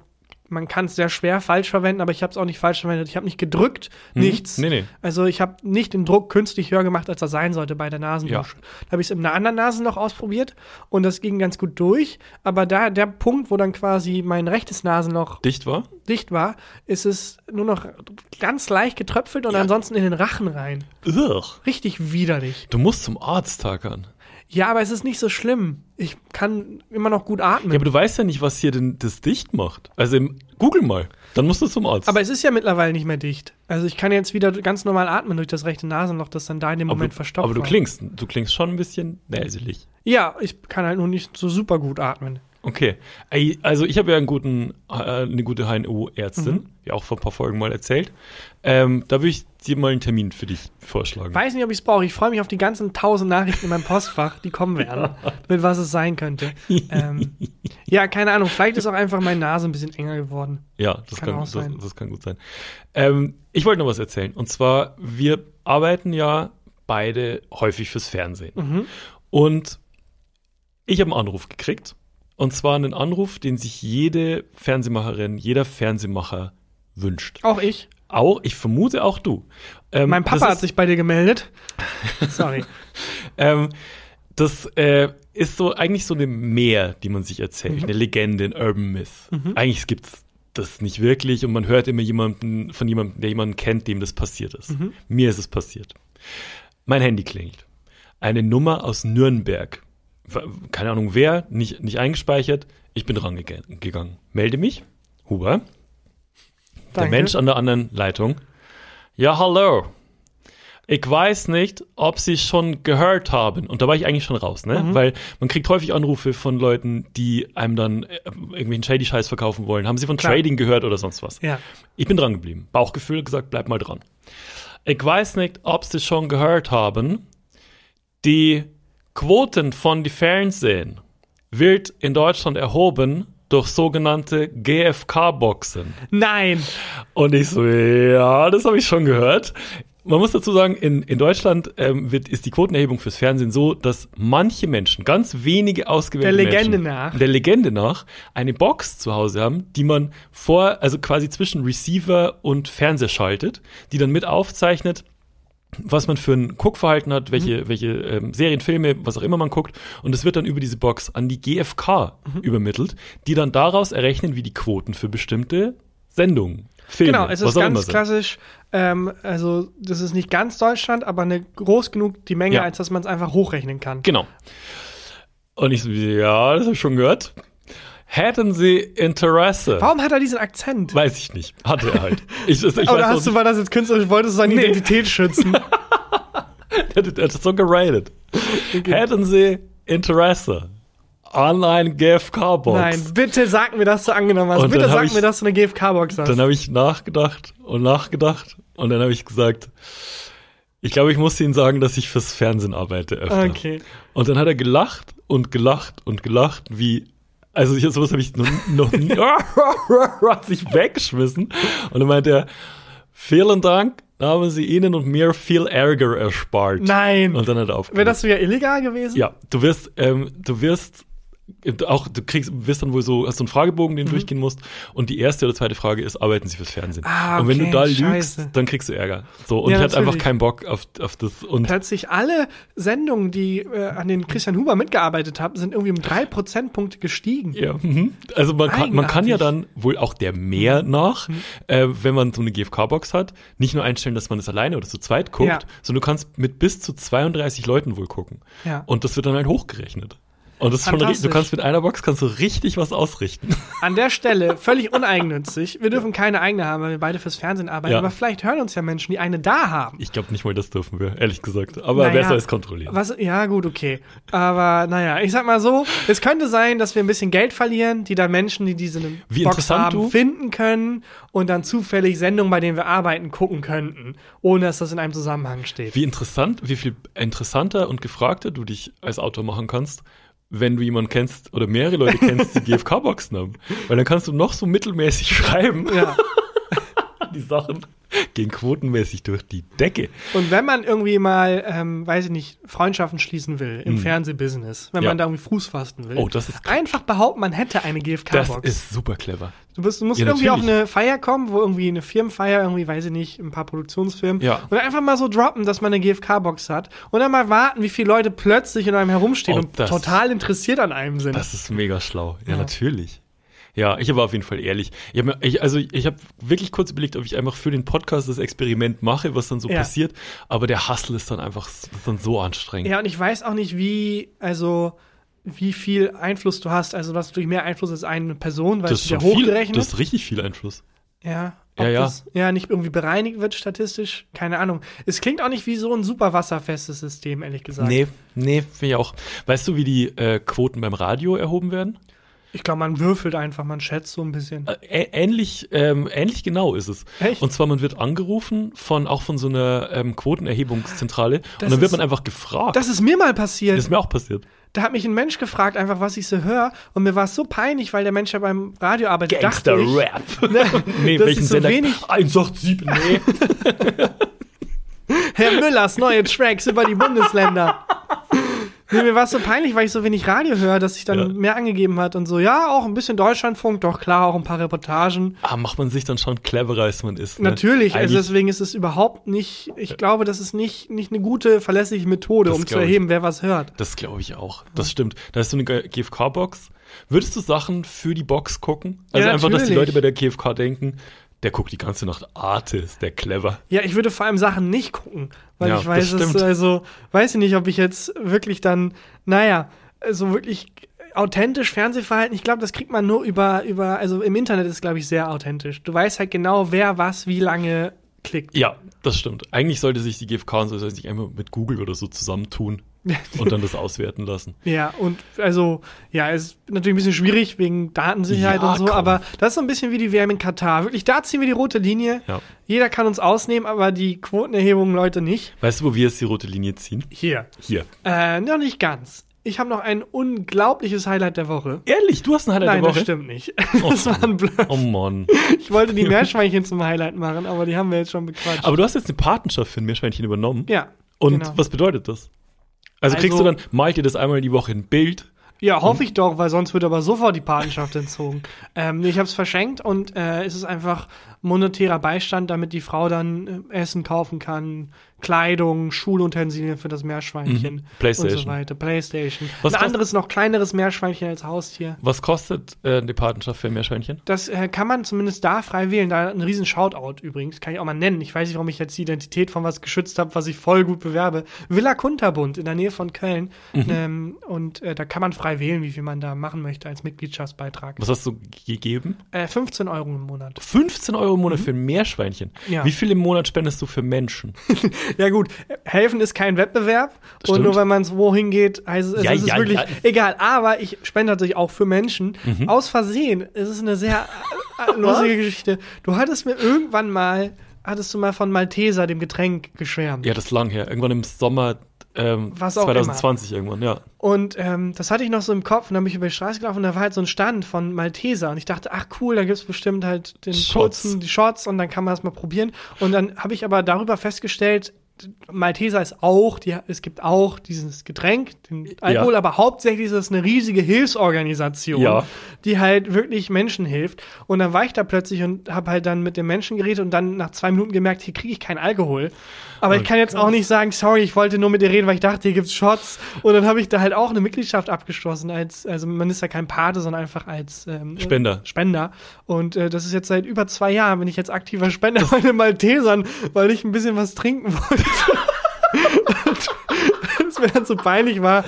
man kann es sehr schwer falsch verwenden, aber ich habe es auch nicht falsch verwendet. Ich habe nicht gedrückt, nichts. Nee, nee. Also ich habe nicht den Druck künstlich höher gemacht, als er sein sollte bei der Nasendusche. Da habe ich es in einer anderen Nase noch ausprobiert und das ging ganz gut durch. Aber da der Punkt, wo dann quasi mein rechtes Nasenloch Dicht war? dicht war, ist es nur noch ganz leicht getröpfelt und Ja. ansonsten in den Rachen rein. Ugh. Richtig widerlich. Du musst zum Arzt tackern. Ja, aber es ist nicht so schlimm. Ich kann immer noch gut atmen. Ja, aber du weißt ja nicht, was hier denn das dicht macht. Also im, google mal. Dann musst du zum Arzt. Aber es ist ja mittlerweile nicht mehr dicht. Also ich kann jetzt wieder ganz normal atmen durch das rechte Nasenloch, das dann da in dem aber, Moment verstopft aber du war. klingst, du klingst schon ein bisschen näselig. Ja, ich kann halt nur nicht so super gut atmen. Okay. Also ich habe ja einen guten, äh, eine gute HNO-Ärztin, Mhm. wie auch vor ein paar Folgen mal erzählt. Ähm, da würde ich dir mal einen Termin für dich vorschlagen. Weiß nicht, ob ich es brauche. Ich freue mich auf die ganzen tausend Nachrichten in meinem Postfach, die kommen werden, mit was es sein könnte. Ähm, ja, keine Ahnung. Vielleicht ist auch einfach meine Nase ein bisschen enger geworden. Ja, das Kann kann, auch das, sein. das kann gut sein. Ähm, ich wollte noch was erzählen. Und zwar, wir arbeiten ja beide häufig fürs Fernsehen. Mhm. Und ich habe einen Anruf gekriegt. Und zwar einen Anruf, den sich jede Fernsehmacherin, jeder Fernsehmacher wünscht. Auch ich. Auch, ich vermute auch du. Ähm, Mein Papa hat sich bei dir gemeldet. Sorry. Ähm, das äh, ist so eigentlich so eine Mehr, die man sich erzählt, Mhm. eine Legende, ein Urban Myth. Eigentlich gibt's das nicht wirklich und man hört immer jemanden von jemandem, der jemanden kennt, dem das passiert ist. Mhm. Mir ist es passiert. Mein Handy klingelt. Eine Nummer aus Nürnberg. Keine Ahnung wer, nicht, nicht eingespeichert. Ich bin rangegangen. Melde mich. Huber. Der Danke. Mensch an der anderen Leitung. Ja, hallo. Ich weiß nicht, ob Sie schon gehört haben. Und da war ich eigentlich schon raus, ne? Mhm. Weil man kriegt häufig Anrufe von Leuten, die einem dann äh, irgendwelchen shady Scheiß verkaufen wollen. Haben Sie von Klar. Trading gehört oder sonst was? Ja. Ich bin dran geblieben. Bauchgefühl gesagt, bleib mal dran. Ich weiß nicht, ob Sie schon gehört haben. Die Quoten von die Fernsehen wird in Deutschland erhoben durch sogenannte GFK-Boxen. Nein. Und ich so, ja, das habe ich schon gehört. Man muss dazu sagen, in, in Deutschland ähm, wird, ist die Quotenerhebung fürs Fernsehen so, dass manche Menschen, ganz wenige ausgewählte Der Legende Menschen, nach. der Legende nach, eine Box zu Hause haben, die man vor, also quasi zwischen Receiver und Fernseher schaltet, die dann mit aufzeichnet, was man für ein Guckverhalten hat, welche, welche ähm, Serien, Filme, was auch immer man guckt. Und es wird dann über diese Box an die GfK übermittelt, die dann daraus errechnen, wie die Quoten für bestimmte Sendungen, Filme, Genau, es was ist ganz klassisch. Ähm, also, das ist nicht ganz Deutschland, aber eine groß genug die Menge, Ja. als dass man es einfach hochrechnen kann. Genau. Und ich so, ja, das habe ich schon gehört. Hätten Sie Interesse? Warum hat er diesen Akzent? Weiß ich nicht. Hatte er halt. Ich, ich Oder hast du, war das jetzt künstlerisch, wolltest du seine Nee. Identität schützen? Er hat das so geratet. Hätten Sie Interesse an ein GFK-Box? Nein, bitte sag mir, dass du angenommen hast. Und bitte sag ich- mir, dass du eine GFK-Box hast. Dann habe ich nachgedacht und nachgedacht und dann habe ich gesagt, ich glaube, ich muss Ihnen sagen, dass ich fürs Fernsehen arbeite öfter. Okay. Und dann hat er gelacht und gelacht und gelacht, wie also ich, sowas habe ich noch, noch nie hat sich weggeschmissen und dann meinte er, vielen Dank, da haben Sie Ihnen und mir viel Ärger erspart. Nein. Und dann hat er Wäre aufgehört. das wieder illegal gewesen? Ja, du wirst, ähm, du wirst auch, du kriegst, wirst dann wohl so, hast so einen Fragebogen, Mhm. den du durchgehen musst. Und die erste oder zweite Frage ist, arbeiten sie fürs Fernsehen? Ah, Und wenn du okay, da lügst, scheiße. dann kriegst du Ärger. So, und Ja, ich hatte einfach keinen Bock auf, auf das. Und Plötzlich alle Sendungen, die äh, an denen Christian Huber mitgearbeitet hat, sind irgendwie um drei Prozentpunkte gestiegen. ja, mhm. also man kann, man kann ja dann wohl auch der mehr Mhm. nach, äh, wenn man so eine GFK-Box hat, nicht nur einstellen, dass man es alleine oder zu zweit guckt, Ja. sondern du kannst mit bis zu 32 Leuten wohl gucken. Ja. Und das wird dann halt hochgerechnet. Und das ist schon, du kannst mit einer Box kannst du richtig was ausrichten. An der Stelle völlig uneigennützig. Wir dürfen keine eigene haben, weil wir beide fürs Fernsehen arbeiten. Ja. Aber vielleicht hören uns ja Menschen, die eine da haben. Ich glaube nicht mal, das dürfen wir, ehrlich gesagt. Aber Naja, wer soll es kontrollieren? Was, ja, gut, okay. Aber naja, ich sag mal so, es könnte sein, dass wir ein bisschen Geld verlieren, die dann Menschen, die diese Wie Box haben, du- finden können und dann zufällig Sendungen, bei denen wir arbeiten, gucken könnten, ohne dass das in einem Zusammenhang steht. Wie interessant, wie viel interessanter und gefragter du dich als Autor machen kannst, wenn du jemanden kennst oder mehrere Leute kennst, die GFK-Boxen haben. Weil dann kannst du noch so mittelmäßig schreiben. Ja. Die Sachen gehen quotenmäßig durch die Decke. Und wenn man irgendwie mal, ähm, weiß ich nicht, Freundschaften schließen will im Fernsehbusiness, wenn Hm. Ja. man da irgendwie Fuß fassen will, Oh, das ist einfach behaupten, man hätte eine Das GFK-Box. ist super clever. Du, bist, du musst Ja, irgendwie auf natürlich. eine Feier kommen, wo irgendwie eine Firmenfeier, irgendwie, weiß ich nicht, ein paar Produktionsfirmen. Ja. Und einfach mal so droppen, dass man eine GFK-Box hat. Und dann mal warten, wie viele Leute plötzlich in einem herumstehen Oh, und total interessiert an einem sind. Das ist mega schlau. Ja, Ja. natürlich. Ja, ich war auf jeden Fall ehrlich. Ich hab, mir- ich, also ich habe wirklich kurz überlegt, ob ich einfach für den Podcast das Experiment mache, was dann so Ja. passiert. Aber der Hustle ist dann einfach ist dann so anstrengend. ja, und ich weiß auch nicht, wie, also, wie viel Einfluss du hast. Also, du hast natürlich mehr Einfluss als eine Person, weil das es ist ja viel, hochgerechnet. das ist richtig viel Einfluss. Ja, Ja, ja. Das, ja, nicht irgendwie bereinigt wird statistisch, keine Ahnung. Es klingt auch nicht wie so ein super wasserfestes System, ehrlich gesagt. Nee, nee, finde ich auch. Weißt du, wie die äh, Quoten beim Radio erhoben werden? Ich glaube, man würfelt einfach, man schätzt so ein bisschen. Äh, ä- ähnlich, ähm, ähnlich genau ist es. Echt? Und zwar, man wird angerufen von auch von so einer ähm, Quotenerhebungszentrale Das und dann wird man einfach gefragt. Das ist mir mal passiert. das ist mir auch passiert. Da hat mich ein Mensch gefragt, einfach was ich so höre. Und mir war es so peinlich, weil der Mensch ja beim Radio arbeitet. dachte ich, Rap. nee, nee, das ist so wenig. 187, nee. Herr Müllers neue Tracks über die Bundesländer. Nee, mir war es so peinlich, weil ich so wenig Radio höre, dass ich dann Ja. mehr angegeben hat und so, ja, auch ein bisschen Deutschlandfunk, doch klar, auch ein paar Reportagen. ah, macht man sich dann schon cleverer, als man ist. Ne? Natürlich, also deswegen ist es überhaupt nicht, ich glaube, das ist nicht, nicht eine gute, verlässliche Methode, um zu glaub ich. erheben, wer was hört. Das glaube ich auch. Das stimmt. Da ist so eine GFK-Box. Würdest du Sachen für die Box gucken? Also Ja, einfach, dass die. Leute bei der GFK denken, der guckt die ganze Nacht Arte, ist der clever. Ja, ich würde vor allem Sachen nicht gucken, weil Ja, ich weiß, das es, stimmt. also, weiß ich nicht, ob ich jetzt wirklich dann, naja, so wirklich authentisch Fernsehverhalten, ich glaube, das kriegt man nur über, über, also im Internet ist, glaube ich, sehr authentisch. Du weißt halt genau, wer was wie lange klickt. Ja, das stimmt. Eigentlich sollte sich die GFK und so sich einfach mit Google oder so zusammentun und dann das auswerten lassen. Ja, und also, ja, es ist natürlich ein bisschen schwierig wegen Datensicherheit Ja, und so, komm. aber das ist so ein bisschen wie die WM in Katar. Wirklich, da ziehen wir die rote Linie. Ja. Jeder kann uns ausnehmen, aber die Quotenerhebung, Leute, nicht. Weißt du, wo wir jetzt die rote Linie ziehen? Hier. Hier. Äh, noch nicht ganz. Ich habe noch ein unglaubliches Highlight der Woche. Ehrlich, du hast ein Highlight Nein, der das Woche? stimmt nicht. Das war ein Bluff. Oh Mann. Ich wollte die Meerschweinchen zum Highlight machen, aber die haben wir jetzt schon bequatscht. Aber du hast jetzt eine Patenschaft für ein Meerschweinchen übernommen. ja. Und genau. was bedeutet das? Also, kriegst Also- du dann, malt dir das einmal die Woche ein Bild? Ja, hoffe ich doch, weil sonst wird aber sofort die Patenschaft entzogen. Ähm, ich habe es verschenkt und äh, es ist einfach monetärer Beistand, damit die Frau dann äh, Essen kaufen kann, Kleidung, Schulutensilien für das Meerschweinchen Mhm. Playstation. und so weiter. Playstation. Was ein anderes, noch kleineres Meerschweinchen als Haustier. Was kostet äh, die Patenschaft für ein Meerschweinchen? Das äh, kann man zumindest da frei wählen. Da ein riesen Shoutout übrigens. Kann ich auch mal nennen. Ich weiß nicht, warum ich jetzt die Identität von was geschützt habe, was ich voll gut bewerbe. Villa Kunterbund in der Nähe von Köln. Mhm. Ähm, und äh, da kann man frei wählen, wie viel man da machen möchte als Mitgliedschaftsbeitrag. Was hast du gegeben? Äh, 15 Euro im Monat. 15 Euro im Monat für ein Meerschweinchen. Mhm. Ja. Wie viel im Monat spendest du für Menschen? Ja gut, helfen ist kein Wettbewerb Das und stimmt. nur wenn man es wohin geht, heißt es, Ja, es ist ja, wirklich ja. egal. Aber ich spende natürlich auch für Menschen. Mhm. Aus Versehen. Es ist eine sehr äh, lustige Geschichte. Du hattest mir irgendwann mal, hattest du mal von Malteser, dem Getränk, geschwärmt. Ja, das ist lang her. Irgendwann im Sommer ähm, Was auch 2020 irgendwann, ja. Und ähm, das hatte ich noch so im Kopf und dann bin ich über die Straße gelaufen und da war halt so ein Stand von Malteser und ich dachte, ach cool, da gibt's bestimmt halt den Shots. kurzen, die Shots und dann kann man das mal probieren. Und dann habe ich aber darüber festgestellt, Malteser ist auch, die, es gibt auch dieses Getränk, den Alkohol, Ja. aber hauptsächlich ist es eine riesige Hilfsorganisation, Ja. die halt wirklich Menschen hilft. Und dann war ich da plötzlich und habe halt dann mit den Menschen geredet und dann nach zwei Minuten gemerkt, hier kriege ich keinen Alkohol. Aber Oh, ich kann jetzt auch nicht sagen, sorry, ich wollte nur mit dir reden, weil ich dachte, hier gibt's Shots. Und dann habe ich da halt auch eine Mitgliedschaft abgeschlossen, als, also man ist ja kein Pate, sondern einfach als ähm, Spender. Spender. Und äh, das ist jetzt seit über zwei Jahren, bin ich jetzt aktiver Spender bei den Maltesern, weil ich ein bisschen was trinken wollte. Es mir dann so peinlich war.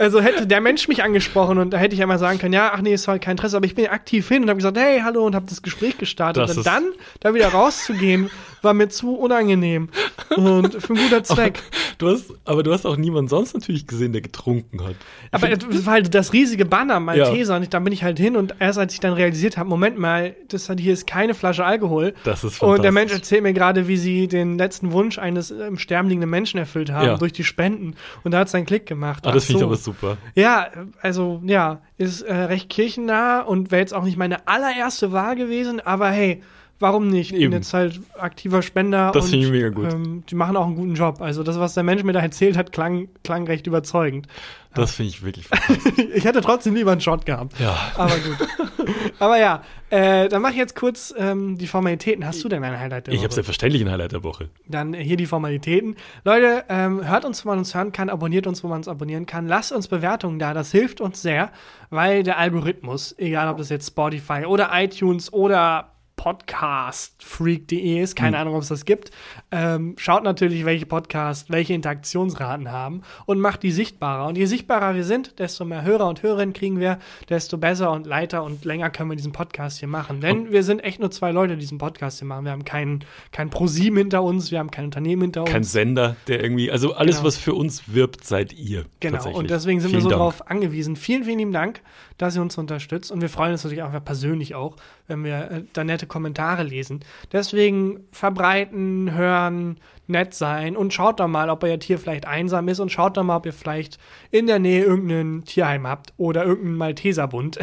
Also hätte der Mensch mich angesprochen und da hätte ich einmal sagen können, ja, ach nee, ist halt kein Interesse, aber ich bin aktiv hin und habe gesagt, hey, hallo und habe das Gespräch gestartet. Das und dann da wieder rauszugehen, war mir zu unangenehm und für einen guter Zweck. Du hast, aber du hast auch niemanden sonst natürlich gesehen, der getrunken hat. Aber es war halt das riesige Banner Malteser und ich, dann bin ich halt hin und erst als ich dann realisiert habe, Moment mal, das hat, hier ist keine Flasche Alkohol. Das ist Und der fantastisch. Mensch erzählt mir gerade, wie sie den letzten Wunsch eines im Sterben liegenden Menschen erfüllt haben Ja. durch die Spenden. Und da hat es einen Klick gemacht. Ah, das finde ich so. Super. Ja, also ja, ist äh, recht kirchennah und wäre jetzt auch nicht meine allererste Wahl gewesen, aber hey, warum nicht? Ich bin jetzt halt aktiver Spender Das und ich mega gut. Ähm, die machen auch einen guten Job. Also das, was der Mensch mir da erzählt hat, klang, klang recht überzeugend. Das finde ich wirklich fantastisch. Ich hätte trotzdem lieber einen Shot gehabt. ja. Aber gut. aber ja, äh, dann mache ich jetzt kurz ähm, die Formalitäten. Hast du denn ein Highlight der Ich Woche? habe selbstverständlich ein Highlight der Woche. Dann hier die Formalitäten. Leute, ähm, hört uns, wo man uns hören kann, abonniert uns, wo man uns abonnieren kann. Lasst uns Bewertungen da, das hilft uns sehr, weil der Algorithmus, egal ob das jetzt Spotify oder iTunes oder podcastfreak.de ist, keine Ahnung, ob es das gibt, ähm, schaut natürlich, welche Podcasts welche Interaktionsraten haben und macht die sichtbarer. Und je sichtbarer wir sind, desto mehr Hörer und Hörerinnen kriegen wir, desto besser und leiter und länger können wir diesen Podcast hier machen. Denn wir sind echt nur zwei Leute, die diesen Podcast hier machen. Wir haben kein, kein ProSieben hinter uns, wir haben kein Unternehmen hinter Kein uns. Sender, der irgendwie, also alles, Genau. was für uns wirbt, seid ihr. Genau, und deswegen sind wir Vielen so Dank. darauf angewiesen. Vielen, vielen lieben Dank, dass ihr uns unterstützt. Und wir freuen uns natürlich auch persönlich auch, wenn wir äh, da nette Kommentare lesen. Deswegen verbreiten, hören, nett sein und schaut doch mal, ob euer Tier vielleicht einsam ist und schaut doch mal, ob ihr vielleicht in der Nähe irgendein Tierheim habt oder irgendeinen Malteserbund,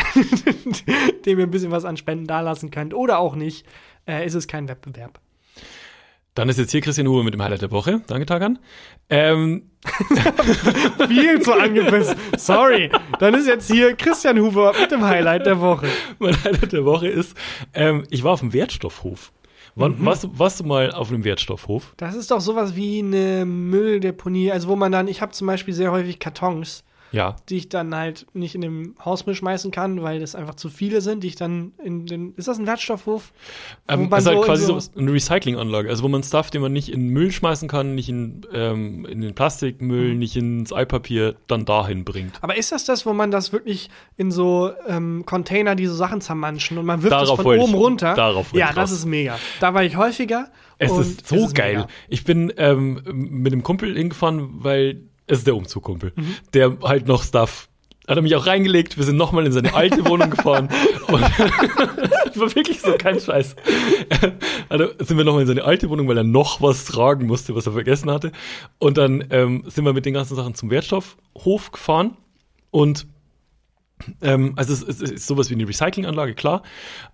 dem ihr ein bisschen was an Spenden dalassen könnt oder auch nicht. Äh, ist es kein Wettbewerb. Dann ist jetzt hier Christian Huber mit dem Highlight der Woche. Danke, Tagan. Ähm, Viel zu angepisst. Sorry. Dann ist jetzt hier Christian Huber mit dem Highlight der Woche. mein Highlight der Woche ist, ähm, ich war auf dem Wertstoffhof. Wann, Mhm. warst, du, warst du mal auf einem Wertstoffhof? Das ist doch sowas wie eine Mülldeponie, also wo man dann, ich habe zum Beispiel sehr häufig Kartons, Ja. die ich dann halt nicht in den Hausmüll schmeißen kann, weil das einfach zu viele sind, die ich dann in den, ist das ein Wertstoffhof? Ähm, das ist halt so quasi so- so eine Recyclinganlage, also wo man Stuff, den man nicht in Müll schmeißen kann, nicht in, ähm, in den Plastikmüll, Mhm. nicht ins Eipapier, dann dahin bringt. Aber ist das das, wo man das wirklich in so ähm, Container, die so Sachen zermanschen und man wirft es Darauf von wollte oben ich- runter? darauf Ja, das ist mega. Da war ich häufiger. Es und ist so geil. mega. Ich bin ähm, mit dem Kumpel hingefahren, weil es ist der Umzugkumpel, Mhm. der halt noch Stuff hat er mich auch reingelegt. Wir sind nochmal in seine alte Wohnung gefahren. Und war wirklich so kein Scheiß. Also sind wir nochmal in seine alte Wohnung, weil er noch was tragen musste, was er vergessen hatte. Und dann ähm, sind wir mit den ganzen Sachen zum Wertstoffhof gefahren. Und ähm, also es, es ist sowas wie eine Recyclinganlage, klar.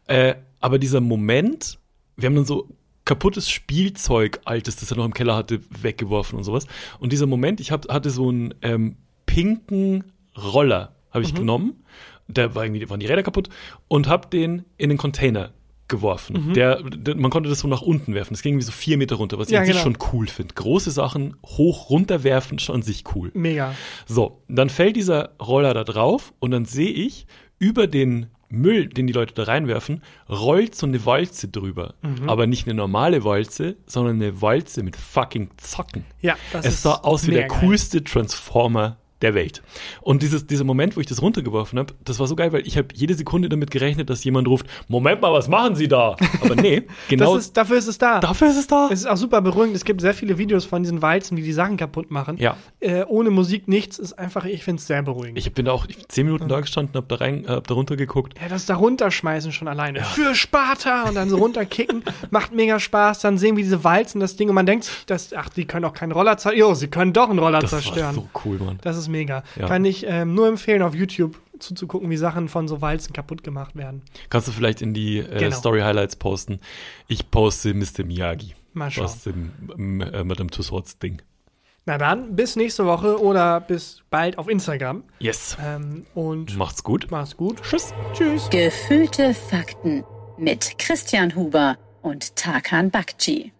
Äh, aber dieser Moment, wir haben dann so kaputtes Spielzeug, altes, das er noch im Keller hatte, weggeworfen und sowas. Und dieser Moment, ich hab, hatte so einen ähm, pinken Roller, habe ich genommen. Der war irgendwie, waren die Räder kaputt und habe den in den Container geworfen. Mhm. Der, der, man konnte das so nach unten werfen. Das ging wie so vier Meter runter, was ich Ja, an sich genau. schon cool finde. Große Sachen hoch runter werfen, schon an sich cool. Mega. So, dann fällt dieser Roller da drauf und dann sehe ich über den Müll, den die Leute da reinwerfen, rollt so eine Walze drüber. Mhm. Aber nicht eine normale Walze, sondern eine Walze mit fucking Zacken. Ja, das es ist sah aus wie der geil. coolste Transformer der Welt. Und dieses, dieser Moment, wo ich das runtergeworfen habe, das war so geil, weil ich habe jede Sekunde damit gerechnet, dass jemand ruft, Moment mal, was machen Sie da? Aber nee, genau Das ist, dafür ist es da. dafür ist es da. Es ist auch super beruhigend. Es gibt sehr viele Videos von diesen Walzen, die die Sachen kaputt machen. Ja. Äh, ohne Musik nichts ist einfach, ich finde es sehr beruhigend. Ich bin da auch zehn Minuten da gestanden, hab da rein, hab da runtergeguckt. ja, das da runterschmeißen schon alleine. Für Sparta und dann so runterkicken, macht mega Spaß. Dann sehen wir diese Walzen, das Ding und man denkt dass, ach, die können auch keinen Roller zerstören. Jo, sie können doch einen Roller Das zerstören. war so cool, Mann. Das ist mega. Ja. Kann ich ähm, nur empfehlen, auf YouTube zuzugucken, wie Sachen von so Walzen kaputt gemacht werden. Kannst du vielleicht in die äh, Genau. Story Highlights posten? Ich poste Mr. Miyagi. Mal schauen. Aus dem ähm, äh, Madame Tussauds Ding. Na dann, bis nächste Woche oder bis bald auf Instagram. Yes. Ähm, und Macht's gut. mach's gut. Tschüss. Tschüss. Gefühlte Fakten mit Christian Huber und Tarkan Bakci.